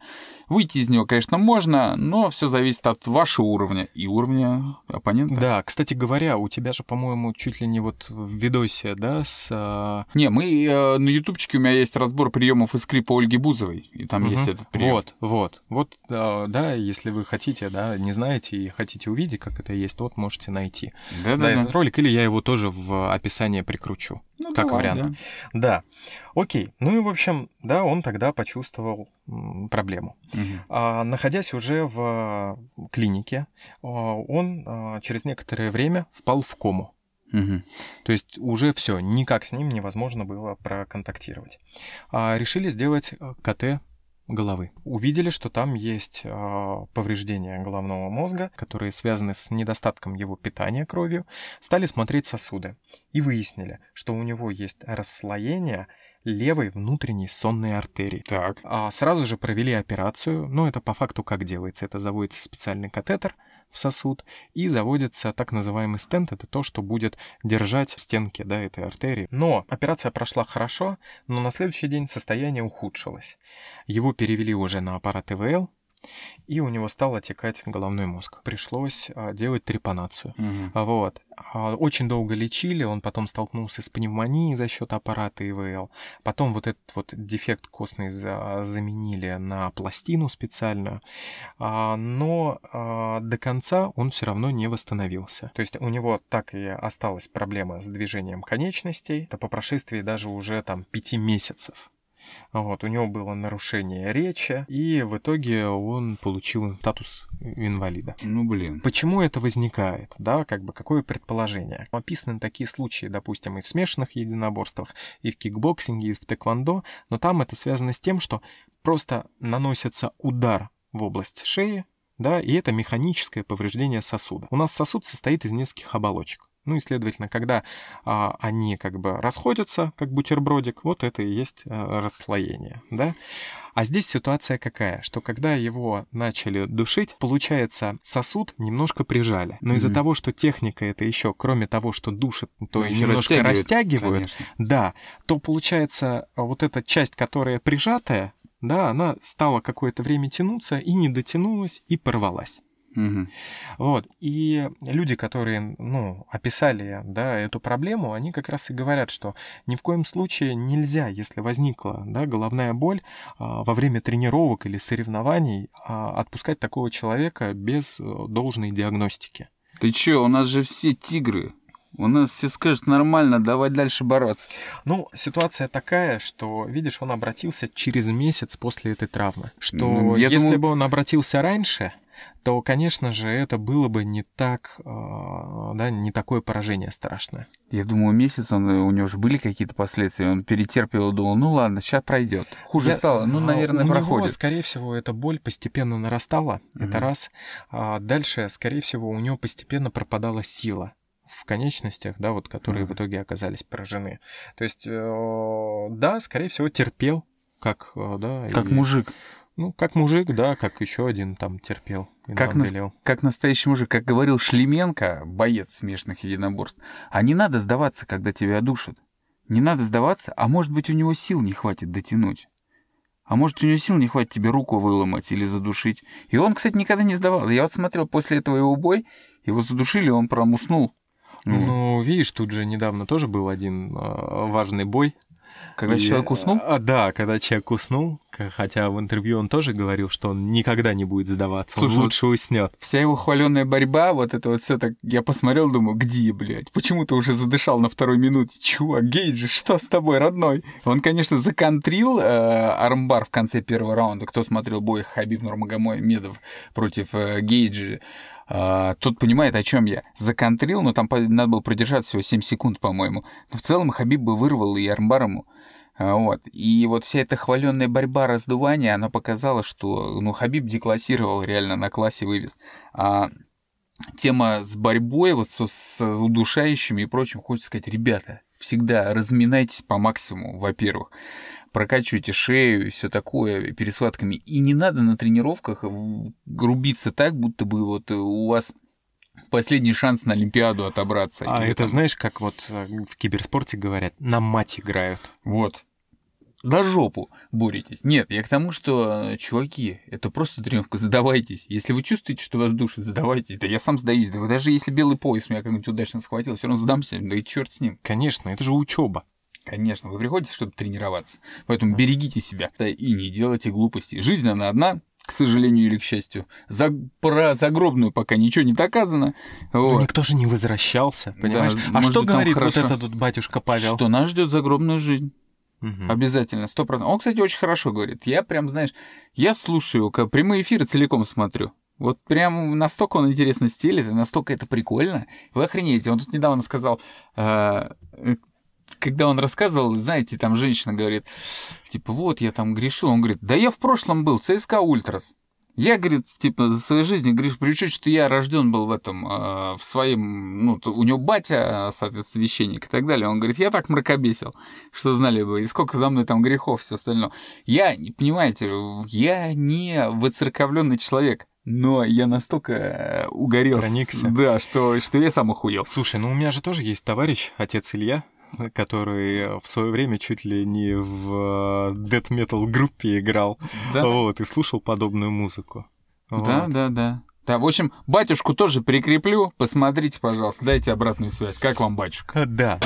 Выйти из него, конечно, можно, но все зависит от вашего уровня и уровня оппонента. Да, кстати говоря, у тебя же, по-моему, чуть ли не вот в видосе, да, с... а, Не, мы э, на ютубчике у меня есть разбор приемов из клипа Ольги Бузовой, и там есть Мгм. этот прием. Вот, вот, вот, а, да, если вы хотите, да, не знаете и хотите увидеть, как это есть, вот можете найти Да, да, да, этот ролик, или я его тоже в описании прикручу. Ну, как давай, вариант. да. Да, окей. Ну и, в общем, да, он тогда почувствовал проблему. Мгм. А, находясь уже в э, клинике, а, он а, через некоторое время впал в кому. Мгм. То есть уже все, никак с ним невозможно было проконтактировать. А, решили сделать э, КТ головы. Увидели, что там есть а, повреждения головного мозга, которые связаны с недостатком его питания кровью. Стали смотреть сосуды и выяснили, что у него есть расслоение левой внутренней сонной артерии. Так. А, Сразу же провели операцию, но это по факту как делается? Это заводится специальный катетер в сосуд и заводится так называемый стенд, это то, что будет держать стенки да, этой артерии. Но операция прошла хорошо, но на следующий день состояние ухудшилось. Его перевели уже на аппарат ИВЛ, и у него стал отекать головной мозг. Пришлось а, делать трепанацию. А Вот. А, Очень долго лечили, он потом столкнулся с пневмонией за счет аппарата ИВЛ. Потом вот этот вот дефект костный за- заменили на пластину специальную. Но до конца он все равно не восстановился. То есть у него так и осталась проблема с движением конечностей, это по прошествии даже уже там пяти месяцев. Вот, у него было нарушение речи, и в итоге он получил статус инвалида. Ну, блин. Почему это возникает, да, как бы какое предположение? Описаны такие случаи, допустим, и в смешанных единоборствах, и в кикбоксинге, и в тэквондо, но там это связано с тем, что просто наносится удар в область шеи, да, и это механическое повреждение сосуда. У нас сосуд состоит из нескольких оболочек. Ну и, следовательно, когда а, они как бы расходятся, как бутербродик, вот это и есть а, расслоение, да. А здесь ситуация какая, что когда его начали душить, получается, сосуд немножко прижали. Но из-за Мгм. того, что техника это еще, кроме того, что душит, то и Ещё немножко растягивают, конечно. да, то получается вот эта часть, которая прижатая, да, она стала какое-то время тянуться и не дотянулась и порвалась. Вот. И люди, которые, ну, описали, да, эту проблему, они как раз и говорят, что ни в коем случае нельзя, если возникла, да, головная боль а, во время тренировок или соревнований, а, отпускать такого человека без э, должной диагностики. Ты чё, у нас же все тигры. У нас все скажут нормально, давай дальше бороться. Ну, ситуация такая, что, видишь, он обратился через месяц после этой травмы. Что Ну, я если думаю- бы он обратился раньше, то, конечно же, это было бы не так, а, да, не такое поражение страшное. Я думаю, месяц он, у него же были какие-то последствия. Он перетерпел, думал, ну ладно, сейчас пройдет. Хуже Я- стало, ну, а, наверное, у него, проходит. скорее всего, эта боль постепенно нарастала. Это Мгм. раз. А дальше, скорее всего, у него постепенно пропадала сила в конечностях, да, вот, которые Мгм. в итоге оказались поражены. То есть, э, да, скорее всего, терпел, как, э, да, Как и- мужик. Ну, как мужик, да, как еще один там терпел. Как на-. Как настоящий мужик, как говорил Шлеменко, боец смешанных единоборств, а не надо сдаваться, когда тебя душат. Не надо сдаваться, а может быть у него сил не хватит дотянуть. А может, у него сил не хватит тебе руку выломать или задушить. И он, кстати, никогда не сдавал. Я вот смотрел после этого его бой, его задушили, он прям уснул. Ну, Ну, видишь, тут же недавно тоже был один э, важный бой. Когда И, человек уснул, а, да, когда человек уснул, хотя в интервью он тоже говорил, что он никогда не будет сдаваться, Слушай, он вот лучше уснет. вся его хваленная борьба, вот это вот все так, я посмотрел, думаю, где, блядь, почему ты уже задышал на второй минуте? Чувак, Гейджи, что с тобой, родной? Он, конечно, законтрил э, армбар в конце первого раунда. Кто смотрел бой Хабиб Нурмагомедов против э, Гейджи, э, тот понимает, о чем я. Законтрил, но там надо было продержаться всего 7 секунд, по-моему. Но в целом Хабиб бы вырвал и армбар ему. А, Вот. И вот вся эта хваленная борьба, раздувание, она показала, что ну, Хабиб деклассировал реально на классе вывез. А тема с борьбой, вот со, с удушающими и прочим, хочется сказать, ребята, всегда разминайтесь по максимуму, во-первых. Прокачивайте шею и все такое перед схватками. И не надо на тренировках грубиться так, будто бы вот у вас последний шанс на Олимпиаду отобраться. А это там- знаешь, как вот э, в киберспорте говорят, на мать играют. Вот. На жопу боретесь. Нет, я к тому, что, э, чуваки, это просто тренировка, задавайтесь. Если вы чувствуете, что вас душит, задавайтесь. Да я сам сдаюсь. Да даже если белый пояс меня как-нибудь удачно схватил, все равно сдамся, да и черт с ним. Конечно, это же учеба. Конечно, вы приходите, чтобы тренироваться. Поэтому берегите себя да, и не делайте глупостей. Жизнь, она одна, к сожалению или к счастью. За, про загробную пока ничего не доказано. Но Вот. никто же не возвращался, понимаешь? а может что быть, говорит вот этот вот батюшка Павел? Что нас ждет загробная жизнь. Мгм. Обязательно, сто процентов. Он, кстати, очень хорошо говорит. Я прям, знаешь, я слушаю, как прямые эфиры целиком смотрю. Вот прям настолько он интересно стилит, и настолько это прикольно. Вы охренеете. Он тут недавно сказал, э, когда он рассказывал, знаете, там женщина говорит, типа, вот, я там грешил. Он говорит, да я в прошлом был ЦСКА Ультрас. Я, говорит, типа, за своей жизнью, говоришь, при учете, что я рожден был в этом, э, в своем, ну, у него батя, соответственно, священник и так далее. Он говорит, я так мракобесил, что знали бы, и сколько за мной там грехов, все остальное. Я, понимаете, я не выцерковленный человек, но я настолько э, угорел. Проникся. Да, что, что я сам охуел. Слушай, ну у меня же тоже есть товарищ, отец Илья, который в свое время чуть ли не в death metal группе играл, Да, вот, и слушал подобную музыку. да, Вот. да, да. Да, в общем, батюшку тоже прикреплю. Посмотрите, пожалуйста, дайте обратную связь. Как вам, батюшка? А, Да.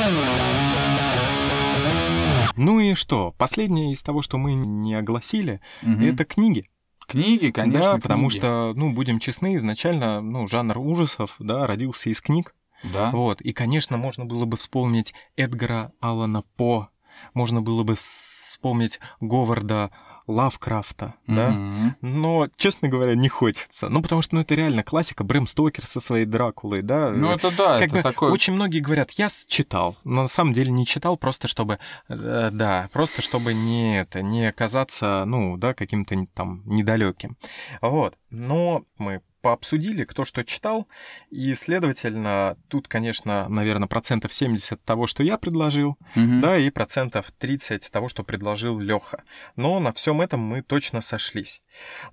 Ну и что? Последнее из того, что мы не огласили, Мгм. это книги. Книги, конечно, да, потому книги. что, ну, будем честны, изначально, ну, жанр ужасов, да, родился из книг. Да. Вот, и, конечно, можно было бы вспомнить Эдгара Аллана По, можно было бы вспомнить Говарда Лавкрафта, да, Мгм. но, честно говоря, не хочется. Ну, потому что, ну, это реально классика, Брэм Стокер со своей Дракулой, да. Ну, это да, как это бы такое... очень многие говорят, я читал, но на самом деле не читал, просто чтобы, э, да, просто чтобы не это, не оказаться, ну, да, каким-то там недалеким. Вот. Но мы пообсудили, кто что читал, и, следовательно, тут, конечно, наверное, процентов 70 того, что я предложил, Мгм. да, и процентов 30 того, что предложил Леха. Но на всем этом мы точно сошлись.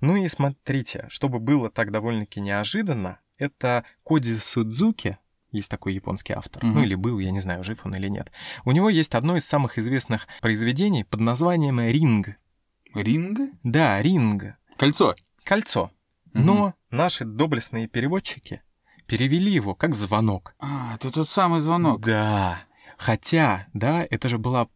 Ну и смотрите, чтобы было так довольно-таки неожиданно, это Коди Судзуки, есть такой японский автор, Мгм. ну или был, я не знаю, жив он или нет. У него есть одно из самых известных произведений под названием «Ринг». Ринг? Да, «Ринг». Кольцо. Кольцо. Но наши доблестные переводчики перевели его как «звонок». А, это тот самый звонок. Да. Хотя, да, это же была,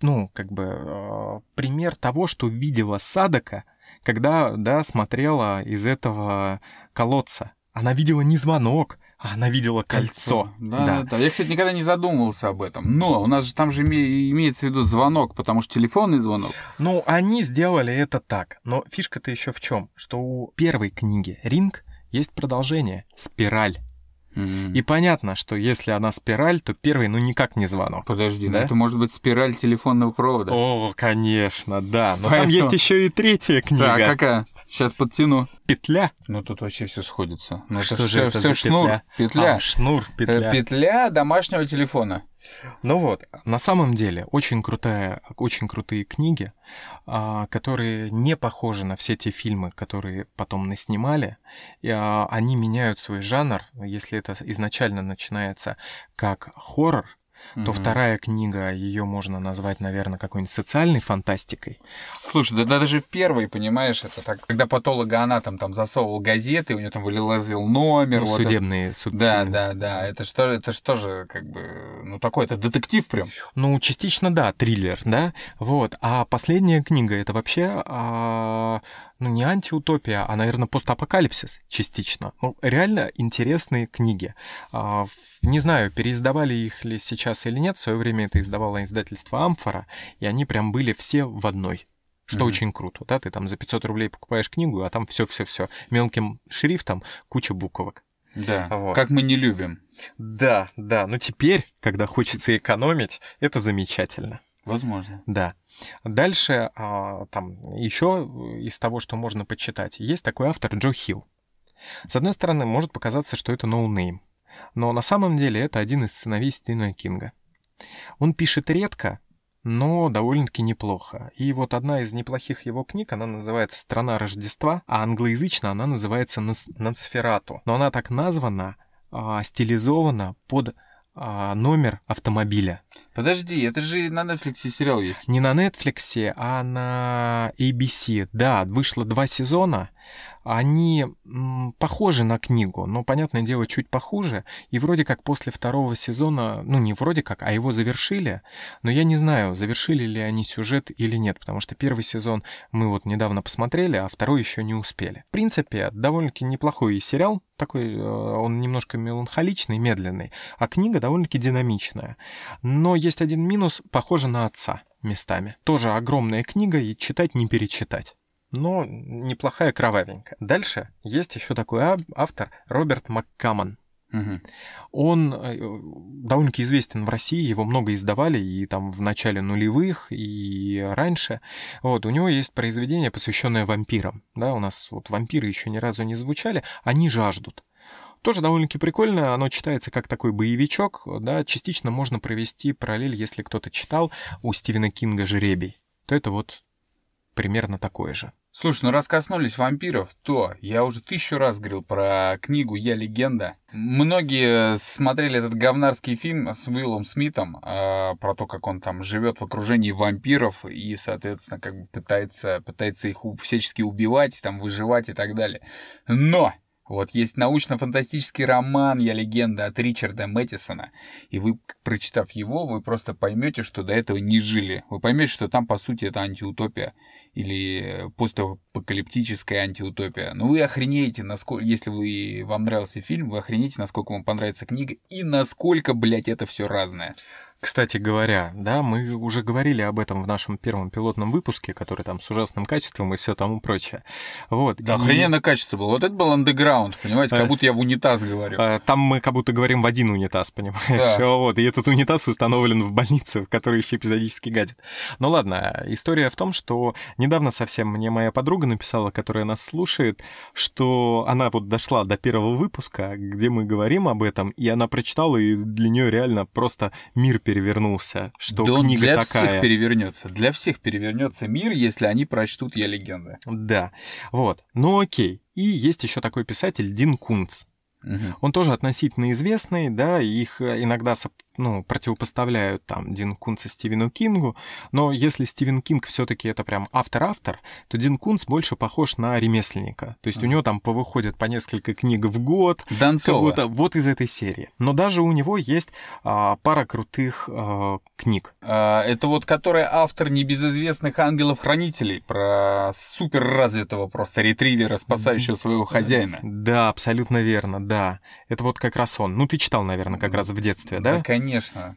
ну, как бы э, пример того, что видела Садака, когда, да, смотрела из этого колодца. Она видела не звонок, она видела кольцо. Да, да, да. Я, кстати, никогда не задумывался об этом. Но у нас же там же име- имеется в виду звонок, потому что телефонный звонок. Ну, они сделали это так. Но фишка-то еще в чем? Что у первой книги «Ринг» есть продолжение «Спираль». И понятно, что если она спираль, то первый, ну, никак не звонок. Подожди, ну Да? это может быть спираль телефонного провода. О, конечно, да. Но Поэтому- там есть еще и третья книга. Так, какая? Сейчас подтяну. Петля. Ну тут вообще все сходится. Ну, Что это же всё- это за шнур. петля? Петля. А, шнур, Э, петля. Петля домашнего телефона. Ну вот, на самом деле, очень крутая, очень крутые книги, а, которые не похожи на все те фильмы, которые потом наснимали. И, а, они меняют свой жанр. Если это изначально начинается как хоррор, то Мгм. вторая книга, ее можно назвать, наверное, какой-нибудь социальной фантастикой. Слушай, да, да даже в первой, понимаешь, это так, когда патологоанатом там засовывал газеты, у него там вылазил номер. Ну, вот это- судебные суд- Да, да, да. Это что, это что же, как бы, ну такой, это детектив прям. Ну, частично, да, триллер, да, вот. А последняя книга это вообще, а, ну, не антиутопия, а, наверное, постапокалипсис частично. Ну, реально интересные книги. А, не знаю, переиздавали их ли сейчас или нет. В свое время это издавало издательство Амфора, и они прям были все в одной. Что Мгм. очень круто, да? Ты там за 500 рублей покупаешь книгу, а там все-все-все мелким шрифтом, куча буквок. Да. Вот. Как мы не любим. Да, да. Но теперь, когда хочется экономить, это замечательно. Возможно. Да. Дальше, а, там, еще из того, что можно почитать, есть такой автор Джо Хилл. С одной стороны, может показаться, что это no name, но на самом деле это один из сыновей Стивена Кинга. Он пишет редко, но довольно-таки неплохо. И вот одна из неплохих его книг, она называется «Страна Рождества», а англоязычно она называется «Нос- «Носферату». Но она так названа а, стилизована под а, номер автомобиля. Подожди, это же на Netflix сериал есть. Не на Netflix, а на ABC. Да, вышло два сезона. Они м, похожи на книгу, но, понятное дело, чуть похуже. И вроде как после второго сезона, ну не вроде как, а его завершили. Но я не знаю, завершили ли они сюжет или нет, потому что первый сезон мы вот недавно посмотрели, а второй еще не успели. В принципе, довольно-таки неплохой сериал, такой, э, он немножко меланхоличный, медленный, а книга довольно-таки динамичная. Но есть один минус, похоже на отца местами. Тоже огромная книга, и читать не перечитать но неплохая кровавенькая. Дальше есть еще такой автор Роберт МакКамон. Угу. Он э, довольно-таки известен в России, его много издавали и там в начале нулевых, и раньше. Вот, у него есть произведение, посвященное вампирам. Да, у нас вот вампиры еще ни разу не звучали, они жаждут. Тоже довольно-таки прикольно, оно читается как такой боевичок, да, частично можно провести параллель, если кто-то читал у Стивена Кинга «Жеребий», то это вот примерно такое же. Слушай, ну раз коснулись вампиров, то я уже тысячу раз говорил про книгу «Я легенда». Многие смотрели этот говнарский фильм с Уиллом Смитом э, про то, как он там живет в окружении вампиров и, соответственно, как бы пытается, пытается их всячески убивать, там, выживать и так далее. Но вот есть научно-фантастический роман «Я легенда» от Ричарда Мэттисона, и вы, прочитав его, вы просто поймете, что до этого не жили. Вы поймете, что там, по сути, это антиутопия или постапокалиптическая антиутопия. Но вы охренеете, насколько, если вы, вам нравился фильм, вы охренеете, насколько вам понравится книга и насколько, блядь, это все разное. Кстати говоря, да, мы уже говорили об этом в нашем первом пилотном выпуске, который там с ужасным качеством и все тому прочее. Вот. Да, и... охрененно качество было. Вот это был андеграунд, понимаете, как э, будто я в унитаз говорю. Э, там мы как будто говорим в один унитаз, понимаешь? Да. Вот. И этот унитаз установлен в больнице, в которой еще эпизодически гадит. Ну ладно, история в том, что недавно совсем мне моя подруга написала, которая нас слушает, что она вот дошла до первого выпуска, где мы говорим об этом, и она прочитала, и для нее реально просто мир перед перевернулся, что да книга для такая. всех перевернется. Для всех перевернется мир, если они прочтут «Я легенда». Да, вот. Ну окей. И есть еще такой писатель Дин Кунц. Угу. Он тоже относительно известный, да, их иногда ну, противопоставляют там Дин Кунца Стивену Кингу, но если Стивен Кинг все-таки это прям автор-автор, то Дин Кунц больше похож на ремесленника. То есть mm. у него там повыходит по несколько книг в год. Донцова. Вот из этой серии. Но даже у него есть а, пара крутых а, книг. А, это вот которая автор небезызвестных ангелов-хранителей про супер развитого просто ретривера, спасающего своего хозяина. Да, абсолютно верно, да. Это вот как раз он. Ну, ты читал, наверное, как раз в детстве, да? Да, конечно,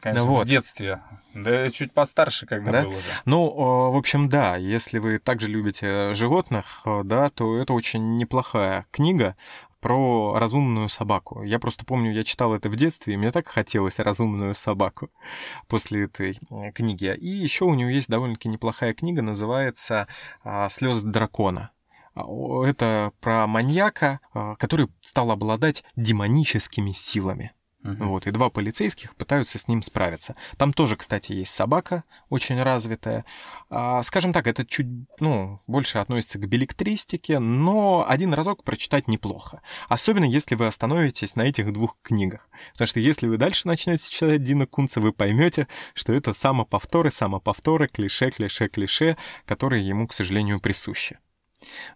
конечно, да, вот. в детстве. Да, чуть постарше, когда да? был уже. Ну, в общем, да, если вы также любите животных, да, то это очень неплохая книга про разумную собаку. Я просто помню, я читал это в детстве, и мне так хотелось разумную собаку после этой книги. И еще у нее есть довольно-таки неплохая книга, называется а, «Слезы дракона». А, это про маньяка, а, который стал обладать демоническими силами. Uh-huh. Вот, и два полицейских пытаются с ним справиться. Там тоже, кстати, есть собака, очень развитая. А, скажем так, это чуть, ну, больше относится к билетристике, но один разок прочитать неплохо. Особенно, если вы остановитесь на этих двух книгах. Потому что если вы дальше начнете читать Дина Кунца, вы поймете, что это самоповторы, самоповторы, клише, клише, клише, которые ему, к сожалению, присущи.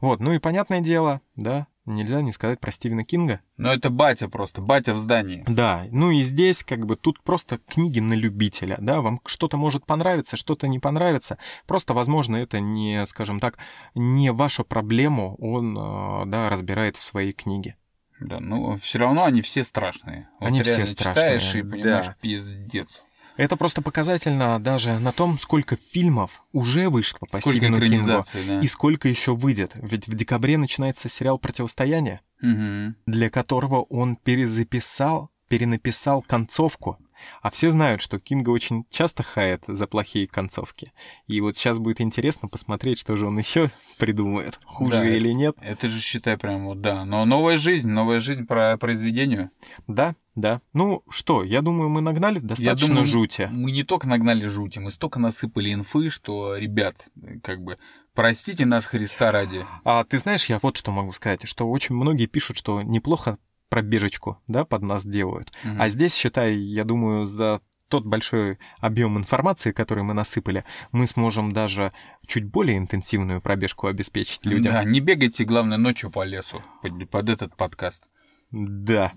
Вот, ну и понятное дело, да, нельзя не сказать про Стивена Кинга. Ну это батя просто, батя в здании. Да, ну и здесь как бы тут просто книги на любителя, да, вам что-то может понравиться, что-то не понравится. Просто, возможно, это не, скажем так, не вашу проблему он, э, да, разбирает в своей книге. Да, ну все равно они все страшные. Вот они все страшные. читаешь и понимаешь, да. пиздец. Это просто показательно даже на том, сколько фильмов уже вышло по сколько Стивену Кингу да. и сколько еще выйдет. Ведь в декабре начинается сериал «Противостояние», угу. для которого он перезаписал, перенаписал концовку. А все знают, что Кинга очень часто хает за плохие концовки. И вот сейчас будет интересно посмотреть, что же он еще придумает, хуже да, или нет. Это же, считай, прям вот, да. Но новая жизнь, новая жизнь про произведению. Да, да. Ну что, я думаю, мы нагнали достаточно я думаю, жути. Мы не только нагнали жути, мы столько насыпали инфы, что, ребят, как бы, простите нас Христа ради. А ты знаешь, я вот что могу сказать, что очень многие пишут, что неплохо пробежечку, да, под нас делают. Угу. А здесь, считай, я думаю, за тот большой объем информации, который мы насыпали, мы сможем даже чуть более интенсивную пробежку обеспечить людям. Да, не бегайте, главное, ночью по лесу под, под этот подкаст. Да.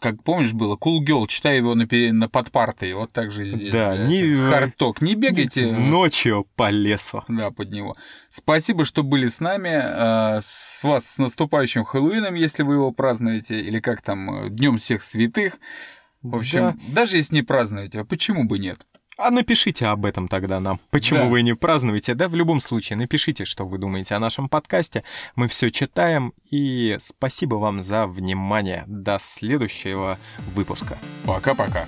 Как помнишь было, Cool Girl, читай его на, на подпартой, вот так же здесь. Да, не... Хардток, не бегайте. Ночью по лесу. Да, под него. Спасибо, что были с нами. А, с вас с наступающим Хэллоуином, если вы его празднуете, или как там, Днем всех святых. В общем, да. даже если не празднуете, а почему бы нет? А напишите об этом тогда нам. Почему да. вы не празднуете? Да, в любом случае, напишите, что вы думаете о нашем подкасте. Мы все читаем. И спасибо вам за внимание. До следующего выпуска. Пока-пока.